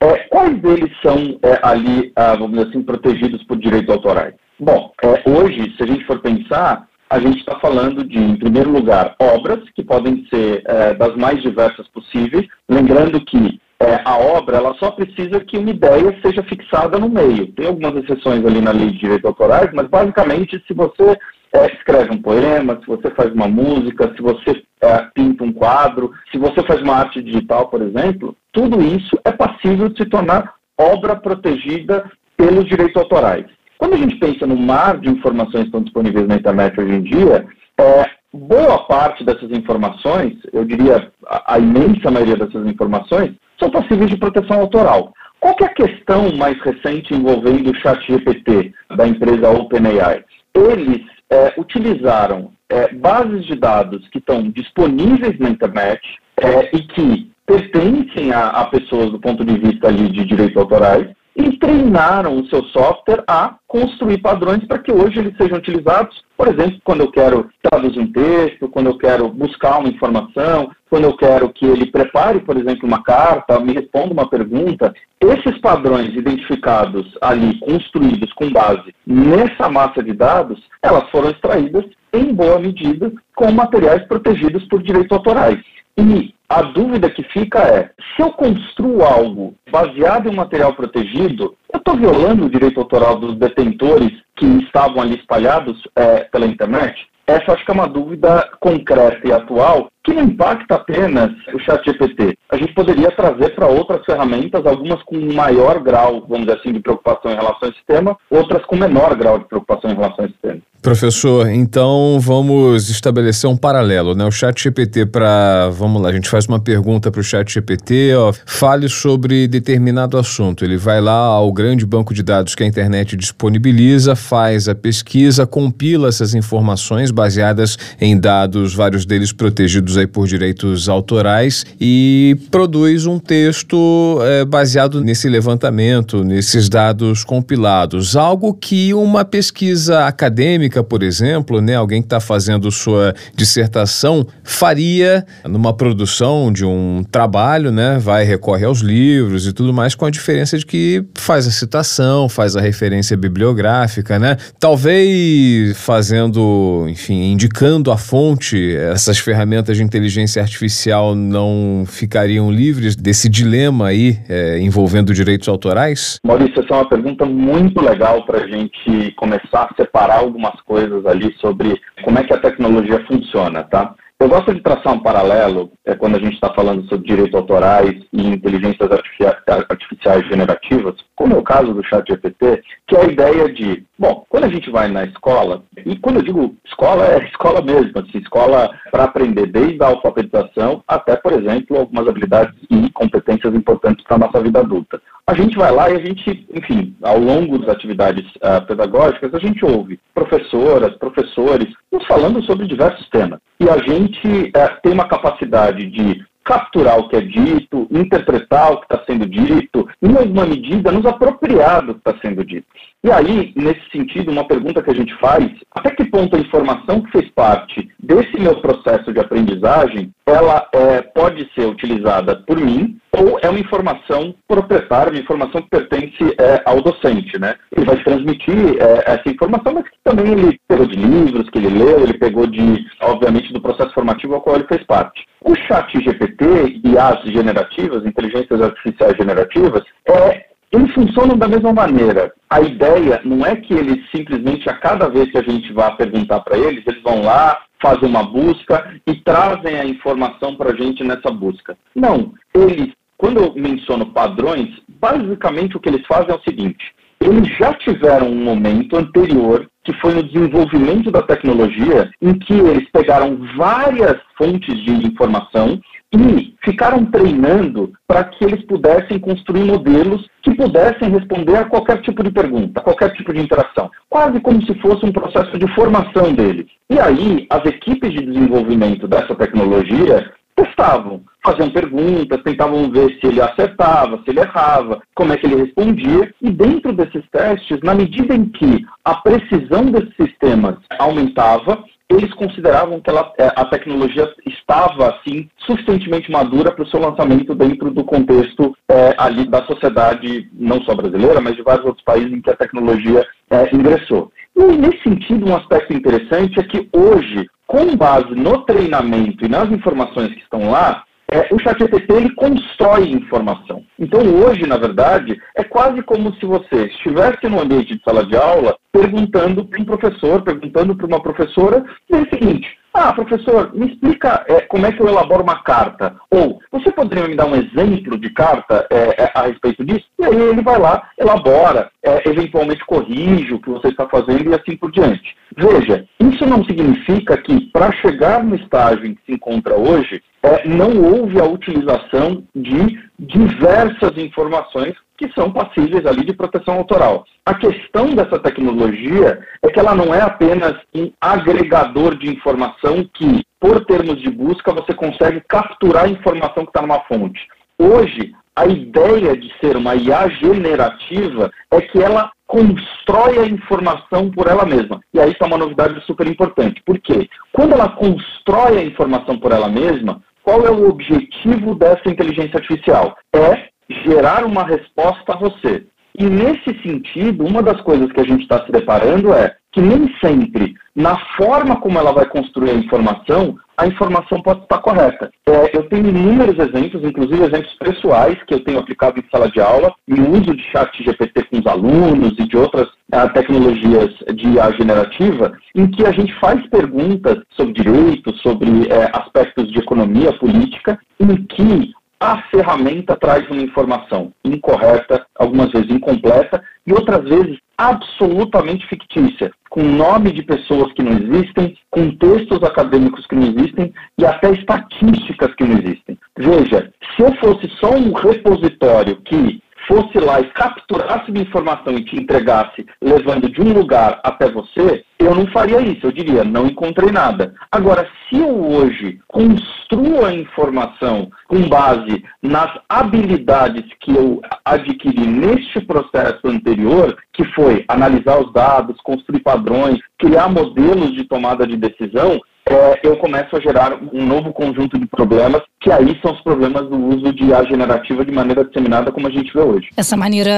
é, quais deles são é, ali, ah, vamos dizer assim, protegidos por direitos autorais? Bom, é, hoje, se a gente for pensar, a gente está falando de, em primeiro lugar, obras que podem ser é, das mais diversas possíveis, lembrando que é, a obra ela só precisa que uma ideia seja fixada no meio. Tem algumas exceções ali na lei de direitos autorais, mas basicamente se você é, escreve um poema, se você faz uma música, se você é, pinta um quadro, se você faz uma arte digital, por exemplo, tudo isso é passível de se tornar obra protegida pelos direitos autorais. Quando a gente pensa no mar de informações que estão disponíveis na internet hoje em dia, é, boa parte dessas informações, eu diria a, a, imensa maioria dessas informações, são passíveis de proteção autoral. Qual é a questão mais recente envolvendo o chat GPT da empresa OpenAI? Eles é, utilizaram é, bases de dados que estão disponíveis na internet é, e que pertencem a, a pessoas do ponto de vista ali de direitos autorais e treinaram o seu software a construir padrões para que hoje eles sejam utilizados, por exemplo, quando eu quero traduzir um texto, quando eu quero buscar uma informação, quando eu quero que ele prepare, por exemplo, uma carta, me responda uma pergunta. Esses padrões identificados ali, construídos com base nessa massa de dados, elas foram extraídas em boa medida com materiais protegidos por direitos autorais. E a dúvida que fica é: se eu construo algo baseado em um material protegido, eu estou violando o direito autoral dos detentores que estavam ali espalhados é, pela internet? Essa acho que é uma dúvida concreta e atual que não impacta apenas o chat GPT. A gente poderia trazer para outras ferramentas, algumas com maior grau, vamos dizer assim, de preocupação em relação ao sistema, outras com menor grau de preocupação em relação ao sistema. Professor, então vamos estabelecer um paralelo, né? O Chat GPT para, vamos lá, a gente faz uma pergunta para o Chat GPT, ó, fale sobre determinado assunto. Ele vai lá ao grande banco de dados que a internet disponibiliza, faz a pesquisa, compila essas informações baseadas em dados, vários deles protegidos aí por direitos autorais e produz um texto é, baseado nesse levantamento, nesses dados compilados, algo que uma pesquisa acadêmica por exemplo, né, alguém que está fazendo sua dissertação faria numa produção de um trabalho, né, vai recorre aos livros e tudo mais, com a diferença de que faz a citação, faz a referência bibliográfica, né? Talvez fazendo, enfim, indicando a fonte, essas ferramentas de inteligência artificial não ficariam livres desse dilema aí é, envolvendo direitos autorais? Maurício, essa é uma pergunta muito legal para a gente começar a separar algumas coisas ali sobre como é que a tecnologia funciona, tá? Eu gosto de traçar um paralelo é, quando a gente está falando sobre direitos autorais e inteligências artificiais generativas, como é o caso do chat GPT, que é a ideia de, bom, quando a gente vai na escola, e quando eu digo escola, é escola mesmo, assim, escola para aprender desde a alfabetização até, por exemplo, algumas habilidades e competências importantes para a nossa vida adulta. A gente vai lá e a gente, enfim, ao longo das atividades uh, pedagógicas, a gente ouve professoras, professores nos falando sobre diversos temas. E a gente uh, tem uma capacidade de capturar o que é dito, interpretar o que está sendo dito, em alguma medida nos apropriar do que está sendo dito. E aí, nesse sentido, uma pergunta que a gente faz, até que ponto a informação que fez parte desse meu processo de aprendizagem, ela é, pode ser utilizada por mim ou é uma informação proprietária, uma informação que pertence é, ao docente, né? Ele vai transmitir é, essa informação, mas que também ele pegou de livros que ele leu, ele pegou de, obviamente, do processo formativo ao qual ele fez parte. O chat GPT e as generativas, inteligências artificiais generativas, é, eles funcionam da mesma maneira. A ideia não é que eles simplesmente, a cada vez que a gente vá perguntar para eles, eles vão lá, fazem uma busca e trazem a informação para a gente nessa busca. Não, eles quando eu menciono padrões, basicamente o que eles fazem é o seguinte: eles já tiveram um momento anterior, que foi no desenvolvimento da tecnologia, em que eles pegaram várias fontes de informação e ficaram treinando para que eles pudessem construir modelos que pudessem responder a qualquer tipo de pergunta, qualquer tipo de interação, quase como se fosse um processo de formação deles. E aí, as equipes de desenvolvimento dessa tecnologia testavam, faziam perguntas, tentavam ver se ele acertava, se ele errava, como é que ele respondia, e dentro desses testes, na medida em que a precisão desses sistemas aumentava, eles consideravam que ela, é, a tecnologia estava, assim, suficientemente madura para o seu lançamento dentro do contexto é, ali da sociedade, não só brasileira, mas de vários outros países em que a tecnologia é, ingressou. E nesse sentido, um aspecto interessante é que hoje com base no treinamento e nas informações que estão lá, é, o ChatGPT ele constrói informação. Então hoje, na verdade, é quase como se você estivesse no ambiente de sala de aula perguntando para um professor, perguntando para uma professora, é o seguinte, ah, professor, me explica é, como é que eu elaboro uma carta. Ou, você poderia me dar um exemplo de carta é, é, a respeito disso? E aí ele vai lá, elabora, é, eventualmente corrige o que você está fazendo e assim por diante. Veja, isso não significa que para chegar no estágio em que se encontra hoje, é, não houve a utilização de diversas informações que são passíveis ali de proteção autoral. A questão dessa tecnologia é que ela não é apenas um agregador de informação que, por termos de busca, você consegue capturar a informação que está numa fonte. Hoje, a ideia de ser uma IA generativa é que ela constrói a informação por ela mesma. E aí está uma novidade super importante. Por quê? Quando ela constrói a informação por ela mesma, qual é o objetivo dessa inteligência artificial? É gerar uma resposta a você. E nesse sentido, uma das coisas que a gente está se deparando é que nem sempre, na forma como ela vai construir a informação, a informação pode estar correta. É, eu tenho inúmeros exemplos, inclusive exemplos pessoais que eu tenho aplicado em sala de aula, em uso de chat GPT com os alunos e de outras uh, tecnologias de IA generativa, em que a gente faz perguntas sobre direitos, sobre uh, aspectos de economia política, em que a ferramenta traz uma informação incorreta, algumas vezes incompleta, e outras vezes absolutamente fictícia, com nome de pessoas que não existem, com textos acadêmicos que não existem e até estatísticas que não existem. Veja, se eu fosse só um repositório que fosse lá e capturasse minha informação e te entregasse levando de um lugar até você, eu não faria isso. Eu diria, não encontrei nada. Agora, se eu hoje construo a informação com base nas habilidades que eu adquiri neste processo anterior, que foi analisar os dados, construir padrões, criar modelos de tomada de decisão, é, eu começo a gerar um novo conjunto de problemas, que aí são os problemas do uso de IA generativa de maneira disseminada, como a gente vê hoje. Essa maneira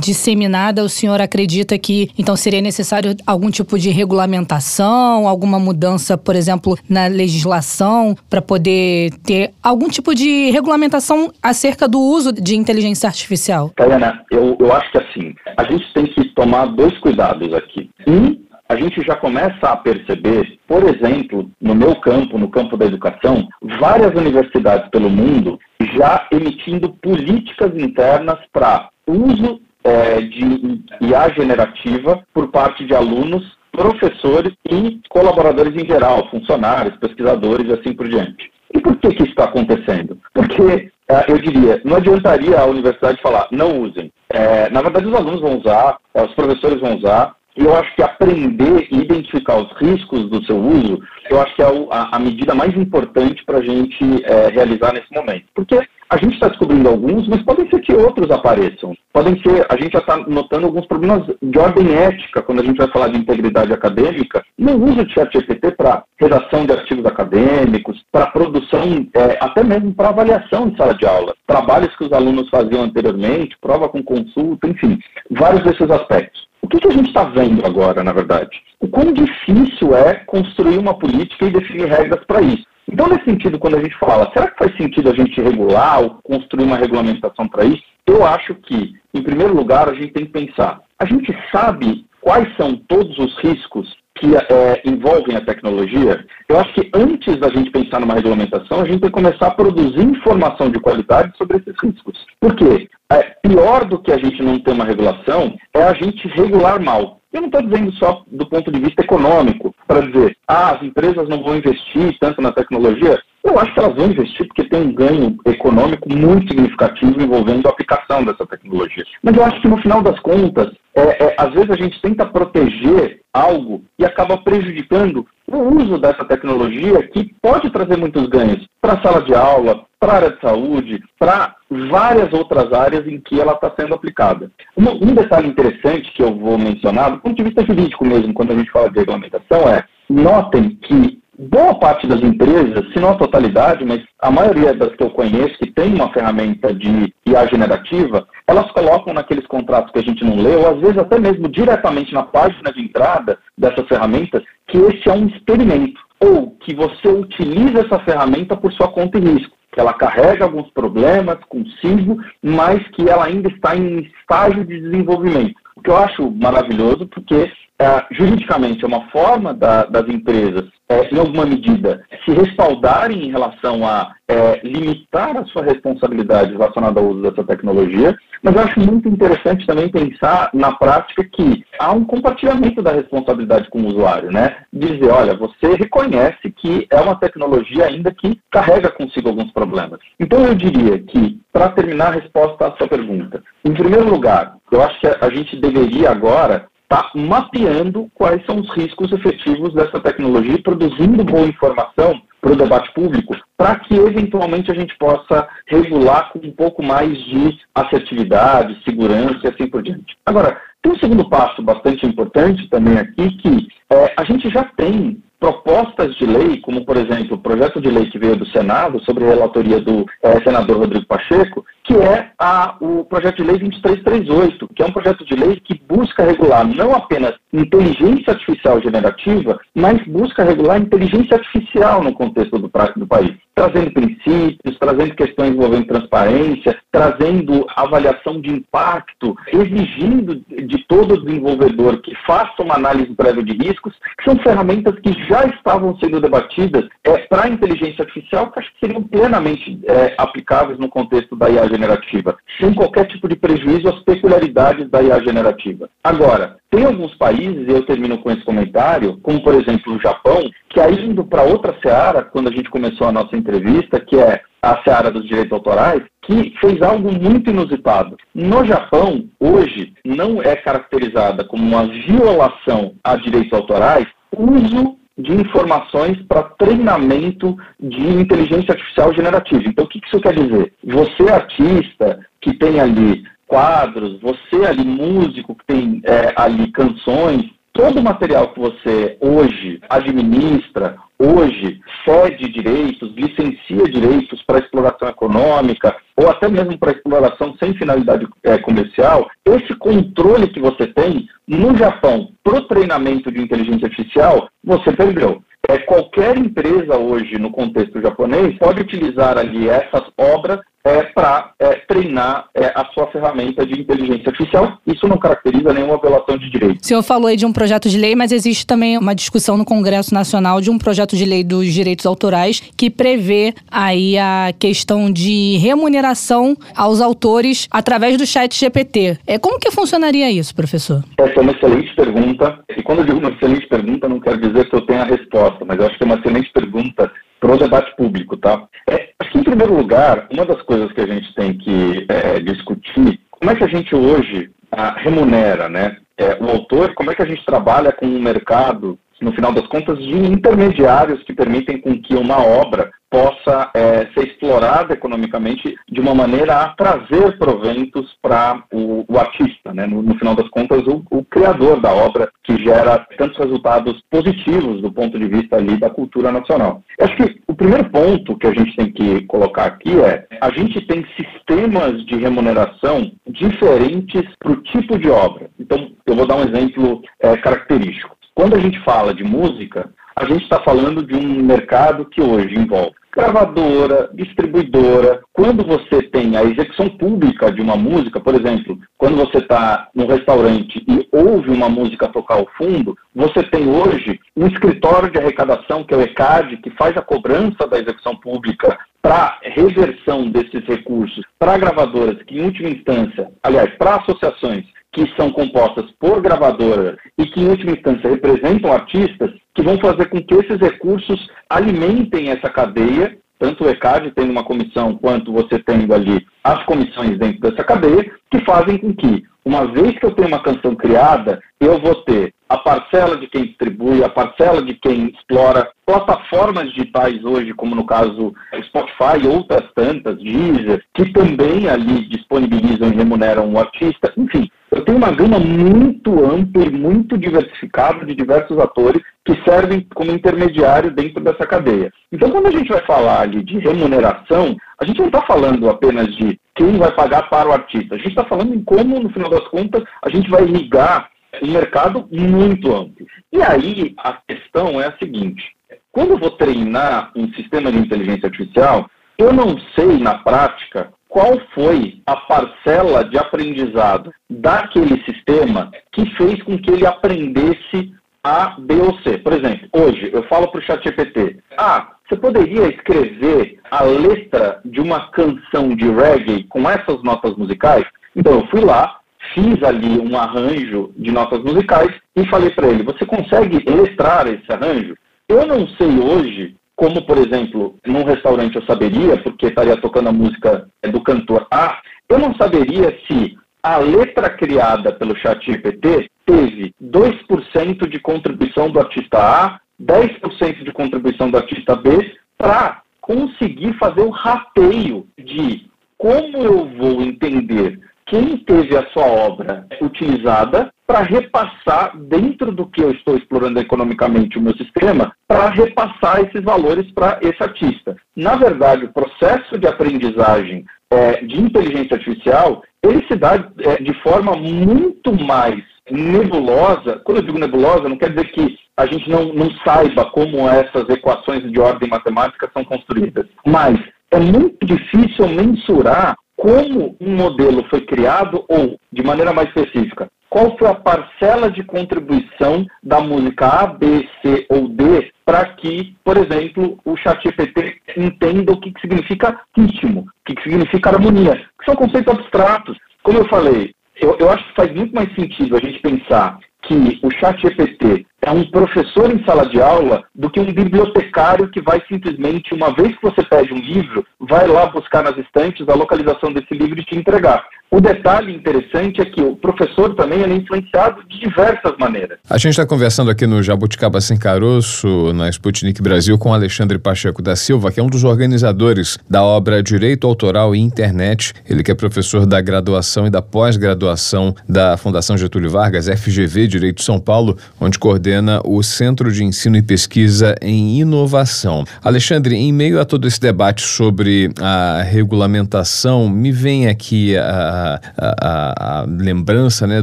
disseminada, o senhor acredita que então seria necessário algum tipo de regulamentação, alguma mudança, por exemplo, na legislação, para poder ter algum tipo de regulamentação acerca do uso de inteligência artificial? Tayana, eu, eu acho que assim, a gente tem que tomar dois cuidados aqui. Um, a gente já começa a perceber, por exemplo, no meu campo, no campo da educação, várias universidades pelo mundo já emitindo políticas internas para uso é, de IA generativa por parte de alunos, professores e colaboradores em geral, funcionários, pesquisadores e assim por diante. E por que, que isso está acontecendo? Porque, é, eu diria, não adiantaria a universidade falar, não usem. É, na verdade, os alunos vão usar, os professores vão usar, e eu acho que aprender e identificar os riscos do seu uso, eu acho que é a, a medida mais importante para a gente é, realizar nesse momento. Porque a gente está descobrindo alguns, mas podem ser que outros apareçam. Podem ser, a gente já está notando alguns problemas de ordem ética quando a gente vai falar de integridade acadêmica. Não usa o ChatGPT para redação de artigos acadêmicos, para produção, é, até mesmo para avaliação em sala de aula. Trabalhos que os alunos faziam anteriormente, prova com consulta, enfim, vários desses aspectos. O que, que a gente está vendo agora, na verdade? O quão difícil é construir uma política e definir regras para isso. Então, nesse sentido, quando a gente fala, será que faz sentido a gente regular ou construir uma regulamentação para isso? Eu acho que, em primeiro lugar, a gente tem que pensar. A gente sabe quais são todos os riscos que é, envolvem a tecnologia, eu acho que antes da gente pensar numa regulamentação, a gente tem que começar a produzir informação de qualidade sobre esses riscos. Por quê? É, pior do que a gente não ter uma regulação é a gente regular mal. Eu não estou dizendo só do ponto de vista econômico, para dizer, ah, as empresas não vão investir tanto na tecnologia. Eu acho que elas vão investir porque tem um ganho econômico muito significativo envolvendo a aplicação dessa tecnologia. Mas eu acho que no final das contas, é, é, às vezes a gente tenta proteger algo e acaba prejudicando o uso dessa tecnologia que pode trazer muitos ganhos para a sala de aula, para a área de saúde, para várias outras áreas em que ela está sendo aplicada. Um, um, detalhe interessante que eu vou mencionar, do ponto de vista jurídico mesmo, quando a gente fala de regulamentação, é notem que boa parte das empresas, se não a totalidade, mas a maioria das que eu conheço que tem uma ferramenta de IA generativa, elas colocam naqueles contratos que a gente não lê, ou às vezes até mesmo diretamente na página de entrada dessas ferramentas, que esse é um experimento, ou que você utiliza essa ferramenta por sua conta e risco que ela carrega alguns problemas consigo, mas que ela ainda está em estágio de desenvolvimento. O que eu acho maravilhoso, porque é, juridicamente é uma forma da, das empresas, é, em alguma medida, se respaldarem em relação a é, limitar a sua responsabilidade relacionada ao uso dessa tecnologia, mas acho muito interessante também pensar na prática que há um compartilhamento da responsabilidade com o usuário, né? Dizer, olha, você reconhece que é uma tecnologia ainda que carrega consigo alguns problemas. Então eu diria que, para terminar a resposta à sua pergunta, em primeiro lugar, eu acho que a gente deveria agora está mapeando quais são os riscos efetivos dessa tecnologia e produzindo boa informação para o debate público, para que eventualmente a gente possa regular com um pouco mais de assertividade, segurança e assim por diante. Agora, tem um segundo passo bastante importante também aqui, que é, a gente já tem propostas de lei, como por exemplo o projeto de lei que veio do Senado sobre a relatoria do é, senador Rodrigo Pacheco, que é a, o projeto de lei 2338, que é um projeto de lei que busca regular não apenas inteligência artificial generativa, mas busca regular inteligência artificial no contexto do, do país, trazendo princípios, trazendo questões envolvendo transparência, trazendo avaliação de impacto, exigindo de todo desenvolvedor que faça uma análise prévia de riscos, que são ferramentas que já estavam sendo debatidas é, para a inteligência artificial, que acho que seriam plenamente é, aplicáveis no contexto da IA generativa, sem qualquer tipo de prejuízo às peculiaridades da IA generativa. Agora, tem alguns países, e eu termino com esse comentário, como por exemplo o Japão, que aí indo para outra seara, quando a gente começou a nossa entrevista, que é a seara dos direitos autorais, que fez algo muito inusitado. No Japão, hoje, não é caracterizada como uma violação a direitos autorais uso de informações para treinamento de inteligência artificial generativa. Então, o que isso quer dizer? Você, artista, que tem ali quadros, você ali, músico, que tem é, ali canções, todo o material que você hoje administra, hoje cede direitos, licencia direitos para exploração econômica ou até mesmo para exploração sem finalidade é, comercial, esse controle que você tem no Japão para o treinamento de inteligência artificial, você perdeu. É, qualquer empresa hoje, no contexto japonês, pode utilizar ali essas obras é, para é, treinar é, a sua ferramenta de inteligência artificial. Isso não caracteriza nenhuma violação de direito. O senhor falou aí de um projeto de lei, mas existe também uma discussão no Congresso Nacional de um projeto de lei dos direitos autorais que prevê aí a questão de remuneração aos autores através do chat GPT. É, como que funcionaria isso, professor? Essa é uma excelente pergunta. E quando eu digo uma excelente pergunta, não quero dizer que eu tenha a resposta, mas eu acho que é uma excelente pergunta para o debate público, tá? É, primeiro lugar, uma das coisas que a gente tem que é, discutir, como é que a gente hoje a, remunera, né? É, o autor, como é que a gente trabalha com um mercado, no final das contas, de intermediários que permitem com que uma obra possa é, ser explorada economicamente de uma maneira a trazer proventos para o, o, artista, né? no, no, final das contas, o, o, criador da obra, que gera tantos resultados positivos do ponto de vista ali da cultura nacional. Eu acho que o primeiro ponto que a gente tem que colocar aqui é a gente tem sistemas de remuneração diferentes para o tipo de obra. Então, eu vou dar um exemplo é, característico. Quando a gente fala de música, a gente está falando de um mercado que hoje envolve gravadora, distribuidora. Quando você tem a execução pública de uma música, por exemplo, quando você está no restaurante e ouve uma música tocar ao fundo, você tem hoje um escritório de arrecadação, que é o ECAD, que faz a cobrança da execução pública para reversão desses recursos para gravadoras, que em última instância, aliás, para associações que são compostas por gravadoras e que, em última instância, representam artistas, que vão fazer com que esses recursos alimentem essa cadeia, tanto o ECAD tendo uma comissão, quanto você tendo ali as comissões dentro dessa cadeia, que fazem com que, uma vez que eu tenho uma canção criada, eu vou ter a parcela de quem distribui, a parcela de quem explora plataformas digitais hoje, como no caso Spotify e outras tantas, Deezer, que também ali disponibilizam e remuneram o artista. Enfim, eu tenho uma gama muito ampla e muito diversificada de diversos atores que servem como intermediário dentro dessa cadeia. Então, quando a gente vai falar ali de remuneração, a gente não está falando apenas de quem vai pagar para o artista, a gente está falando em como, no final das contas, a gente vai ligar um mercado muito amplo. E aí a questão é a seguinte: quando eu vou treinar um sistema de inteligência artificial, eu não sei na prática qual foi a parcela de aprendizado daquele sistema que fez com que ele aprendesse A, B ou C. Por exemplo, hoje eu falo para o ChatGPT: Ah, você poderia escrever a letra de uma canção de reggae com essas notas musicais? Então eu fui lá, fiz ali um arranjo de notas musicais e falei para ele: Você consegue ilustrar esse arranjo? Eu não sei hoje como, por exemplo, num restaurante eu saberia, porque estaria tocando a música do cantor A, eu não saberia se a letra criada pelo chat GPT teve 2% de contribuição do artista A, 10% de contribuição do artista B, para conseguir fazer o rateio de como eu vou entender quem teve a sua obra utilizada para repassar dentro do que eu estou explorando economicamente o meu sistema, para repassar esses valores para esse artista. Na verdade, o processo de aprendizagem é, de inteligência artificial, ele se dá é, de forma muito mais nebulosa. Quando eu digo nebulosa, não quer dizer que a gente não, não saiba como essas equações de ordem matemática são construídas, mas é muito difícil mensurar como um modelo foi criado ou, de maneira mais específica, qual foi a parcela de contribuição da música A, B, C ou D para que, por exemplo, o ChatGPT entenda o que, que significa ritmo, o que, que significa harmonia, que são conceitos abstratos. Como eu falei, eu, eu acho que faz muito mais sentido a gente pensar que o chat GPT é um professor em sala de aula do que um bibliotecário que vai simplesmente, uma vez que você pede um livro, vai lá buscar nas estantes a localização desse livro e te entregar. O detalhe interessante é que o professor também é influenciado de diversas maneiras. A gente está conversando aqui no Jabuticaba Sem Caroço, na Sputnik Brasil, com Alexandre Pacheco da Silva, que é um dos organizadores da obra Direito Autoral e Internet. Ele que é professor da graduação e da pós-graduação da Fundação Getúlio Vargas, FGV Direito São Paulo, onde coordena o Centro de Ensino e Pesquisa em Inovação. Alexandre, em meio a todo esse debate sobre a regulamentação, me vem aqui a a, a, lembrança, né,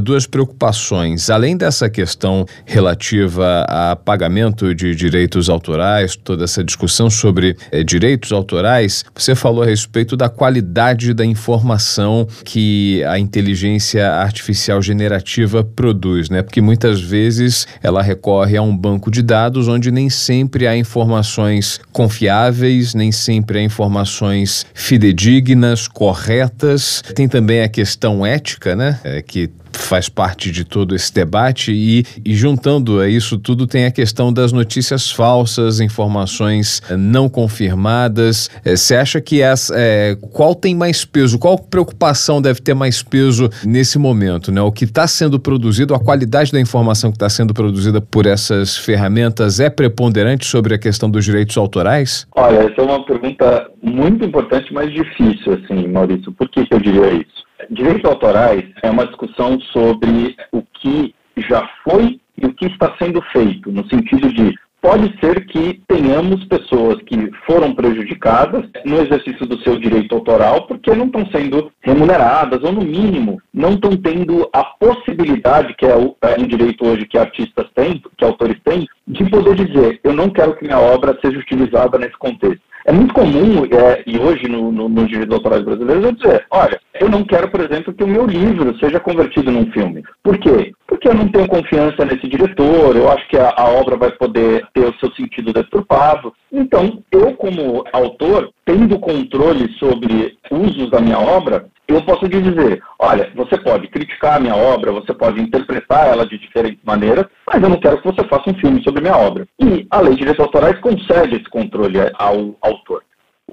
duas preocupações. Além dessa questão relativa a pagamento de direitos autorais, toda essa discussão sobre eh, direitos autorais, você falou a respeito da qualidade da informação que a inteligência artificial generativa produz, né? Porque muitas vezes ela recorre a um banco de dados onde nem sempre há informações confiáveis, nem sempre há informações fidedignas, corretas. Tem também a questão ética, né? É, que faz parte de todo esse debate e, e, juntando a isso tudo tem a questão das notícias falsas, informações eh, não confirmadas. Eh, você acha que é, qual tem mais peso? Qual preocupação deve ter mais peso nesse momento? Né? O que está sendo produzido, a qualidade da informação que está sendo produzida por essas ferramentas é preponderante sobre a questão dos direitos autorais? Olha, essa é uma pergunta muito importante, mas difícil, assim, Maurício. Por que, que eu diria isso? Direitos autorais é uma discussão sobre o que já foi e o que está sendo feito, no sentido de pode ser que tenhamos pessoas que foram prejudicadas no exercício do seu direito autoral porque não estão sendo remuneradas, ou no mínimo, não estão tendo a possibilidade, que é, é um direito hoje que artistas têm, que autores têm, de poder dizer, eu não quero que minha obra seja utilizada nesse contexto. É muito comum, é, e hoje no, no, no direito autorais brasileiros, eu dizer, olha, eu não quero, por exemplo, que o meu livro seja convertido num filme. Por quê? Porque eu não tenho confiança nesse diretor, eu acho que a, a obra vai poder ter o seu sentido deturpado. Então, eu como autor, tendo controle sobre usos da minha obra, eu posso lhe dizer, olha, você pode criticar a minha obra, você pode interpretar ela de diferentes maneiras, mas eu não quero que você faça um filme sobre minha obra. E a lei de direitos autorais concede esse controle ao autor.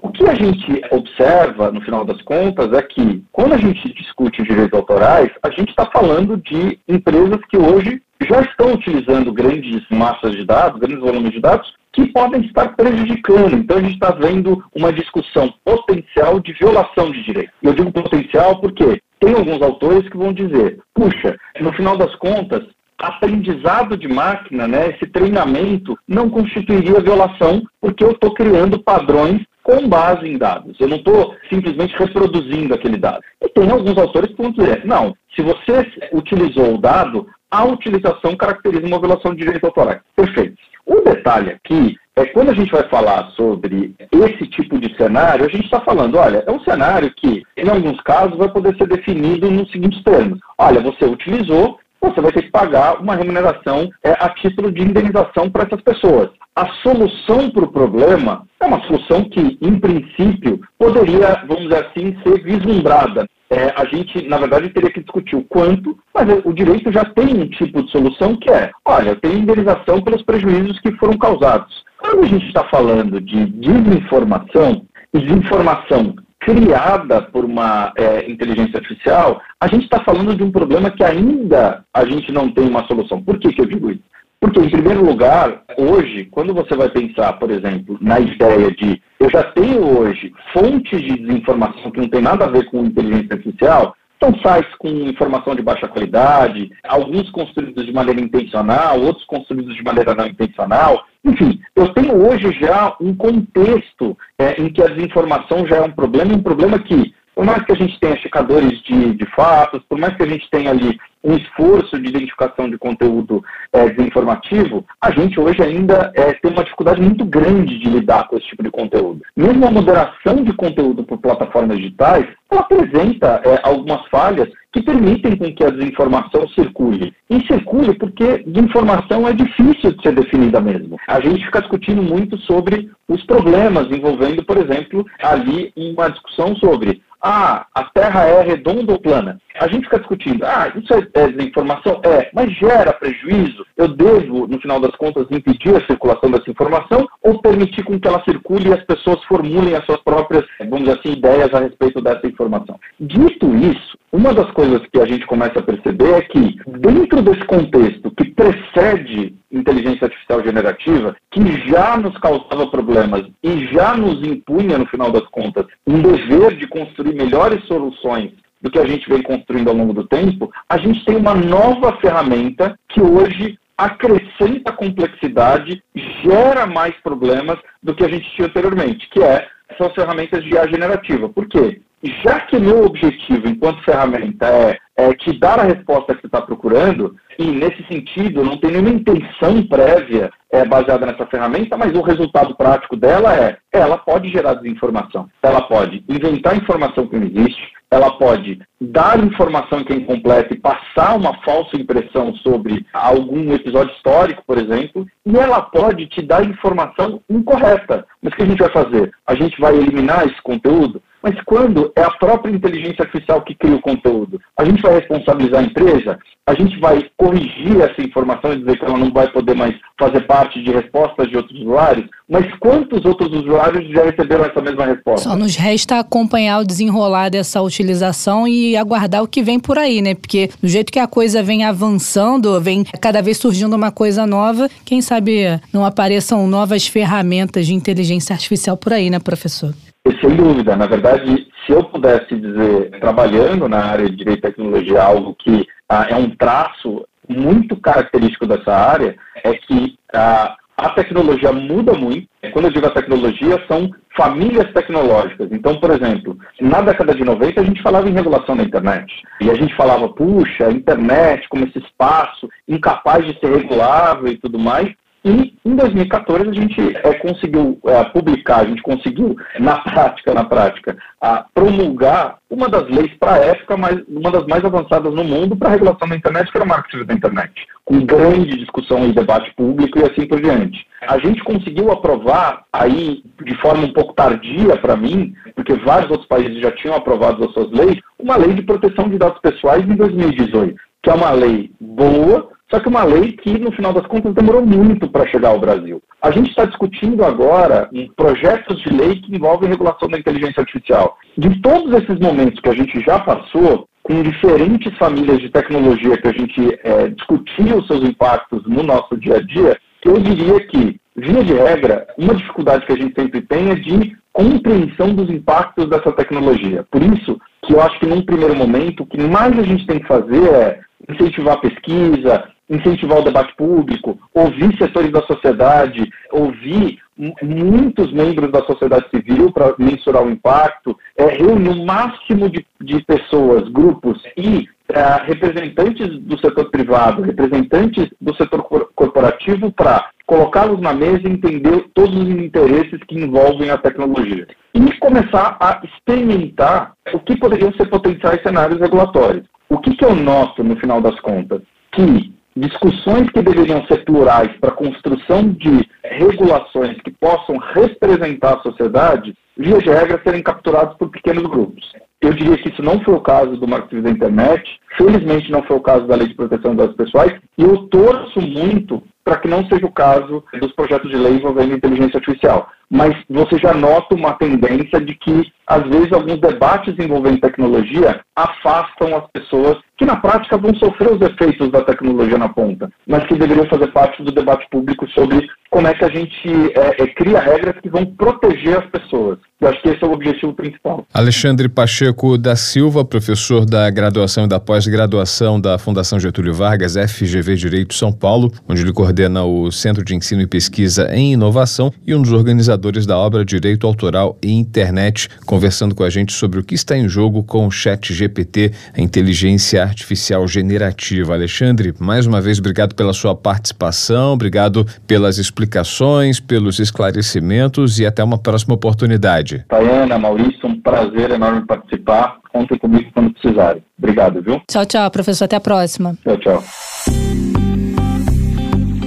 O que a gente observa, no final das contas, é que quando a gente discute os direitos autorais, a gente está falando de empresas que hoje já estão utilizando grandes massas de dados, grandes volumes de dados, que podem estar prejudicando. Então, a gente está vendo uma discussão potencial de violação de direitos. Eu digo potencial porque tem alguns autores que vão dizer: puxa, no final das contas, aprendizado de máquina, né, esse treinamento, não constituiria violação, porque eu estou criando padrões com base em dados. Eu não estou simplesmente reproduzindo aquele dado. E tem alguns autores que vão dizer, não, se você utilizou o dado, a utilização caracteriza uma violação de direito autoral. Perfeito. O detalhe aqui é quando a gente vai falar sobre esse tipo de cenário, a gente está falando, olha, é um cenário que, em alguns casos, vai poder ser definido nos seguintes termos. Olha, você utilizou, você vai ter que pagar uma remuneração é, a título de indenização para essas pessoas. A solução para o problema é uma solução que, em princípio, poderia, vamos dizer assim, ser vislumbrada. É, a gente, na verdade, teria que discutir o quanto, mas o direito já tem um tipo de solução que é, olha, tem indenização pelos prejuízos que foram causados. Quando a gente está falando de desinformação, desinformação criada por uma é, inteligência artificial, a gente está falando de um problema que ainda a gente não tem uma solução. Por que, que eu digo isso? Porque, em primeiro lugar, hoje, quando você vai pensar, por exemplo, na ideia de eu já tenho hoje fontes de desinformação que não tem nada a ver com inteligência artificial, são sites com informação de baixa qualidade, alguns construídos de maneira intencional, outros construídos de maneira não intencional. Enfim, eu tenho hoje já um contexto é, em que a desinformação já é um problema, um problema que, por mais que a gente tenha checadores de, de fatos, por mais que a gente tenha ali um esforço de identificação de conteúdo é, desinformativo, a gente hoje ainda é, tem uma dificuldade muito grande de lidar com esse tipo de conteúdo. Mesmo a moderação de conteúdo por plataformas digitais, ela apresenta é, algumas falhas que permitem com que a desinformação circule. E circule porque desinformação é difícil de ser definida mesmo. A gente fica discutindo muito sobre os problemas envolvendo, por exemplo, ali uma discussão sobre ah, a Terra é redonda ou plana? A gente fica discutindo, ah, isso é, é desinformação? É, mas gera prejuízo? Eu devo, no final das contas, impedir a circulação dessa informação ou permitir com que ela circule e as pessoas formulem as suas próprias, vamos dizer assim, ideias a respeito dessa informação? Dito isso, uma das coisas que a gente começa a perceber é que, dentro desse contexto que precede inteligência artificial generativa, que já nos causava problemas e já nos impunha, no final das contas, um dever de construir melhores soluções do que a gente vem construindo ao longo do tempo, a gente tem uma nova ferramenta que hoje acrescenta complexidade, gera mais problemas do que a gente tinha anteriormente, que é são as ferramentas de IA generativa. Por quê? Já que meu objetivo enquanto ferramenta é, é te dar a resposta que você está procurando, e nesse sentido não tem nenhuma intenção prévia é, baseada nessa ferramenta, mas o resultado prático dela é, ela pode gerar desinformação, ela pode inventar informação que não existe, ela pode dar informação que é incompleta e passar uma falsa impressão sobre algum episódio histórico, por exemplo, e ela pode te dar informação incorreta. Mas o que a gente vai fazer? A gente vai eliminar esse conteúdo? Mas quando é a própria inteligência artificial que cria o conteúdo, a gente vai responsabilizar a empresa? A gente vai corrigir essa informação e dizer que ela não vai poder mais fazer parte de respostas de outros usuários? Mas quantos outros usuários já receberam essa mesma resposta? Só nos resta acompanhar o desenrolar dessa utilização e aguardar o que vem por aí, né? Porque do jeito que a coisa vem avançando, vem cada vez surgindo uma coisa nova, quem sabe não apareçam novas ferramentas de inteligência artificial por aí, né, professor? Sem dúvida. Na verdade, se eu pudesse dizer, trabalhando na área de direito e tecnologia, algo que ah, é um traço muito característico dessa área, é que ah, a tecnologia muda muito. Quando eu digo a tecnologia, são famílias tecnológicas. Então, por exemplo, na década de 90 a gente falava em regulação da internet. E a gente falava, puxa, a internet como esse espaço incapaz de ser regulável e tudo mais. E em 2014 a gente é, conseguiu é, publicar, a gente conseguiu, na prática, na prática, a promulgar uma das leis para a época, mas uma das mais avançadas no mundo para a regulação da internet, que era o marketing da internet, com grande discussão e debate público e assim por diante. A gente conseguiu aprovar aí, de forma um pouco tardia para mim, porque vários outros países já tinham aprovado as suas leis, uma lei de proteção de dados pessoais em 2018, que é uma lei boa, só que uma lei que, no final das contas, demorou muito para chegar ao Brasil. A gente está discutindo agora projetos de lei que envolvem regulação da inteligência artificial. De todos esses momentos que a gente já passou, com diferentes famílias de tecnologia que a gente é, discutia os seus impactos no nosso dia a dia, eu diria que, via de regra, uma dificuldade que a gente sempre tem é de compreensão dos impactos dessa tecnologia. Por isso que eu acho que, num primeiro momento, o que mais a gente tem que fazer é incentivar a pesquisa, incentivar o debate público, ouvir setores da sociedade, ouvir muitos membros da sociedade civil para mensurar o impacto, é, reunir o máximo de, de pessoas, grupos e é, representantes do setor privado, representantes do setor corporativo para colocá-los na mesa e entender todos os interesses que envolvem a tecnologia. E começar a experimentar o que poderiam ser potenciais cenários regulatórios. O que, que eu noto, no final das contas? Que discussões que deveriam ser plurais para a construção de regulações que possam representar a sociedade, via de regra, serem capturados por pequenos grupos. Eu diria que isso não foi o caso do marketing da internet, felizmente não foi o caso da Lei de Proteção dos Dados Pessoais, e eu torço muito para que não seja o caso dos projetos de lei envolvendo inteligência artificial. Mas você já nota uma tendência de que, às vezes, alguns debates envolvendo tecnologia afastam as pessoas que, na prática, vão sofrer os efeitos da tecnologia na ponta, mas que deveriam fazer parte do debate público sobre como é que a gente é, é, cria regras que vão proteger as pessoas. Eu acho que esse é o objetivo principal. Alexandre Pacheco da Silva, professor da graduação e da pós-graduação da Fundação Getúlio Vargas, FGV Direito São Paulo, onde ele coordena o Centro de Ensino e Pesquisa em Inovação e um dos organizadores da obra Direito Autoral e Internet, conversando com a gente sobre o que está em jogo com o Chat GPT. A inteligência artificial generativa. Alexandre, mais uma vez, obrigado pela sua participação, obrigado pelas explicações, pelos esclarecimentos e até uma próxima oportunidade. Tayana, Maurício, um prazer enorme participar. Contem comigo quando precisarem. Obrigado, viu? Tchau, tchau, professor. Até a próxima. Tchau, tchau.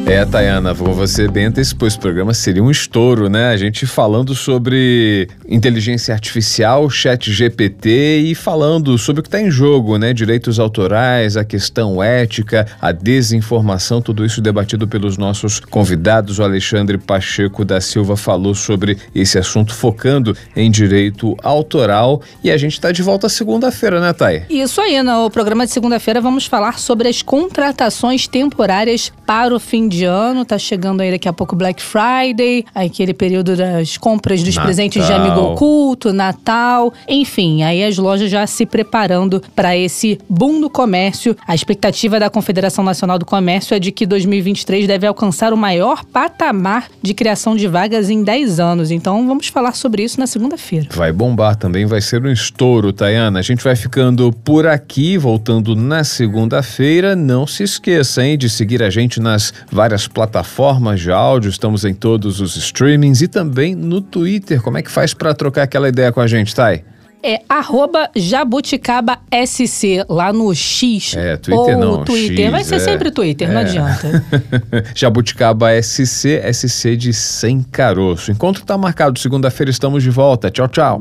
É, Tayana, como você bem antecipou, esse programa seria um estouro, né? A gente falando sobre inteligência artificial, chat GPT e falando sobre o que está em jogo, né? Direitos autorais, a questão ética, a desinformação, tudo isso debatido pelos nossos convidados. O Alexandre Pacheco da Silva falou sobre esse assunto, focando em direito autoral. E a gente está de volta segunda-feira, né, Thay? Isso aí, no programa de segunda-feira vamos falar sobre as contratações temporárias para o fim de de ano, tá chegando aí daqui a pouco Black Friday, aquele período das compras dos Natal. presentes de amigo oculto, Natal, enfim, aí as lojas já se preparando para esse boom do comércio. A expectativa da Confederação Nacional do Comércio é de que 2023 deve alcançar o maior patamar de criação de vagas em 10 anos. Então vamos falar sobre isso na segunda-feira. Vai bombar também, vai ser um estouro, Tayana. A gente vai ficando por aqui, voltando na segunda-feira. Não se esqueça, hein, de seguir a gente nas várias plataformas de áudio, estamos em todos os streamings e também no Twitter. Como é que faz para trocar aquela ideia com a gente, Thay? É arroba jabuticaba SC, lá no X. É, Twitter ou não, Twitter. X, Vai ser é. sempre Twitter, não É. adianta. Jabuticaba SC, SC de Sem Caroço. Encontro está marcado, segunda-feira estamos de volta. Tchau, tchau.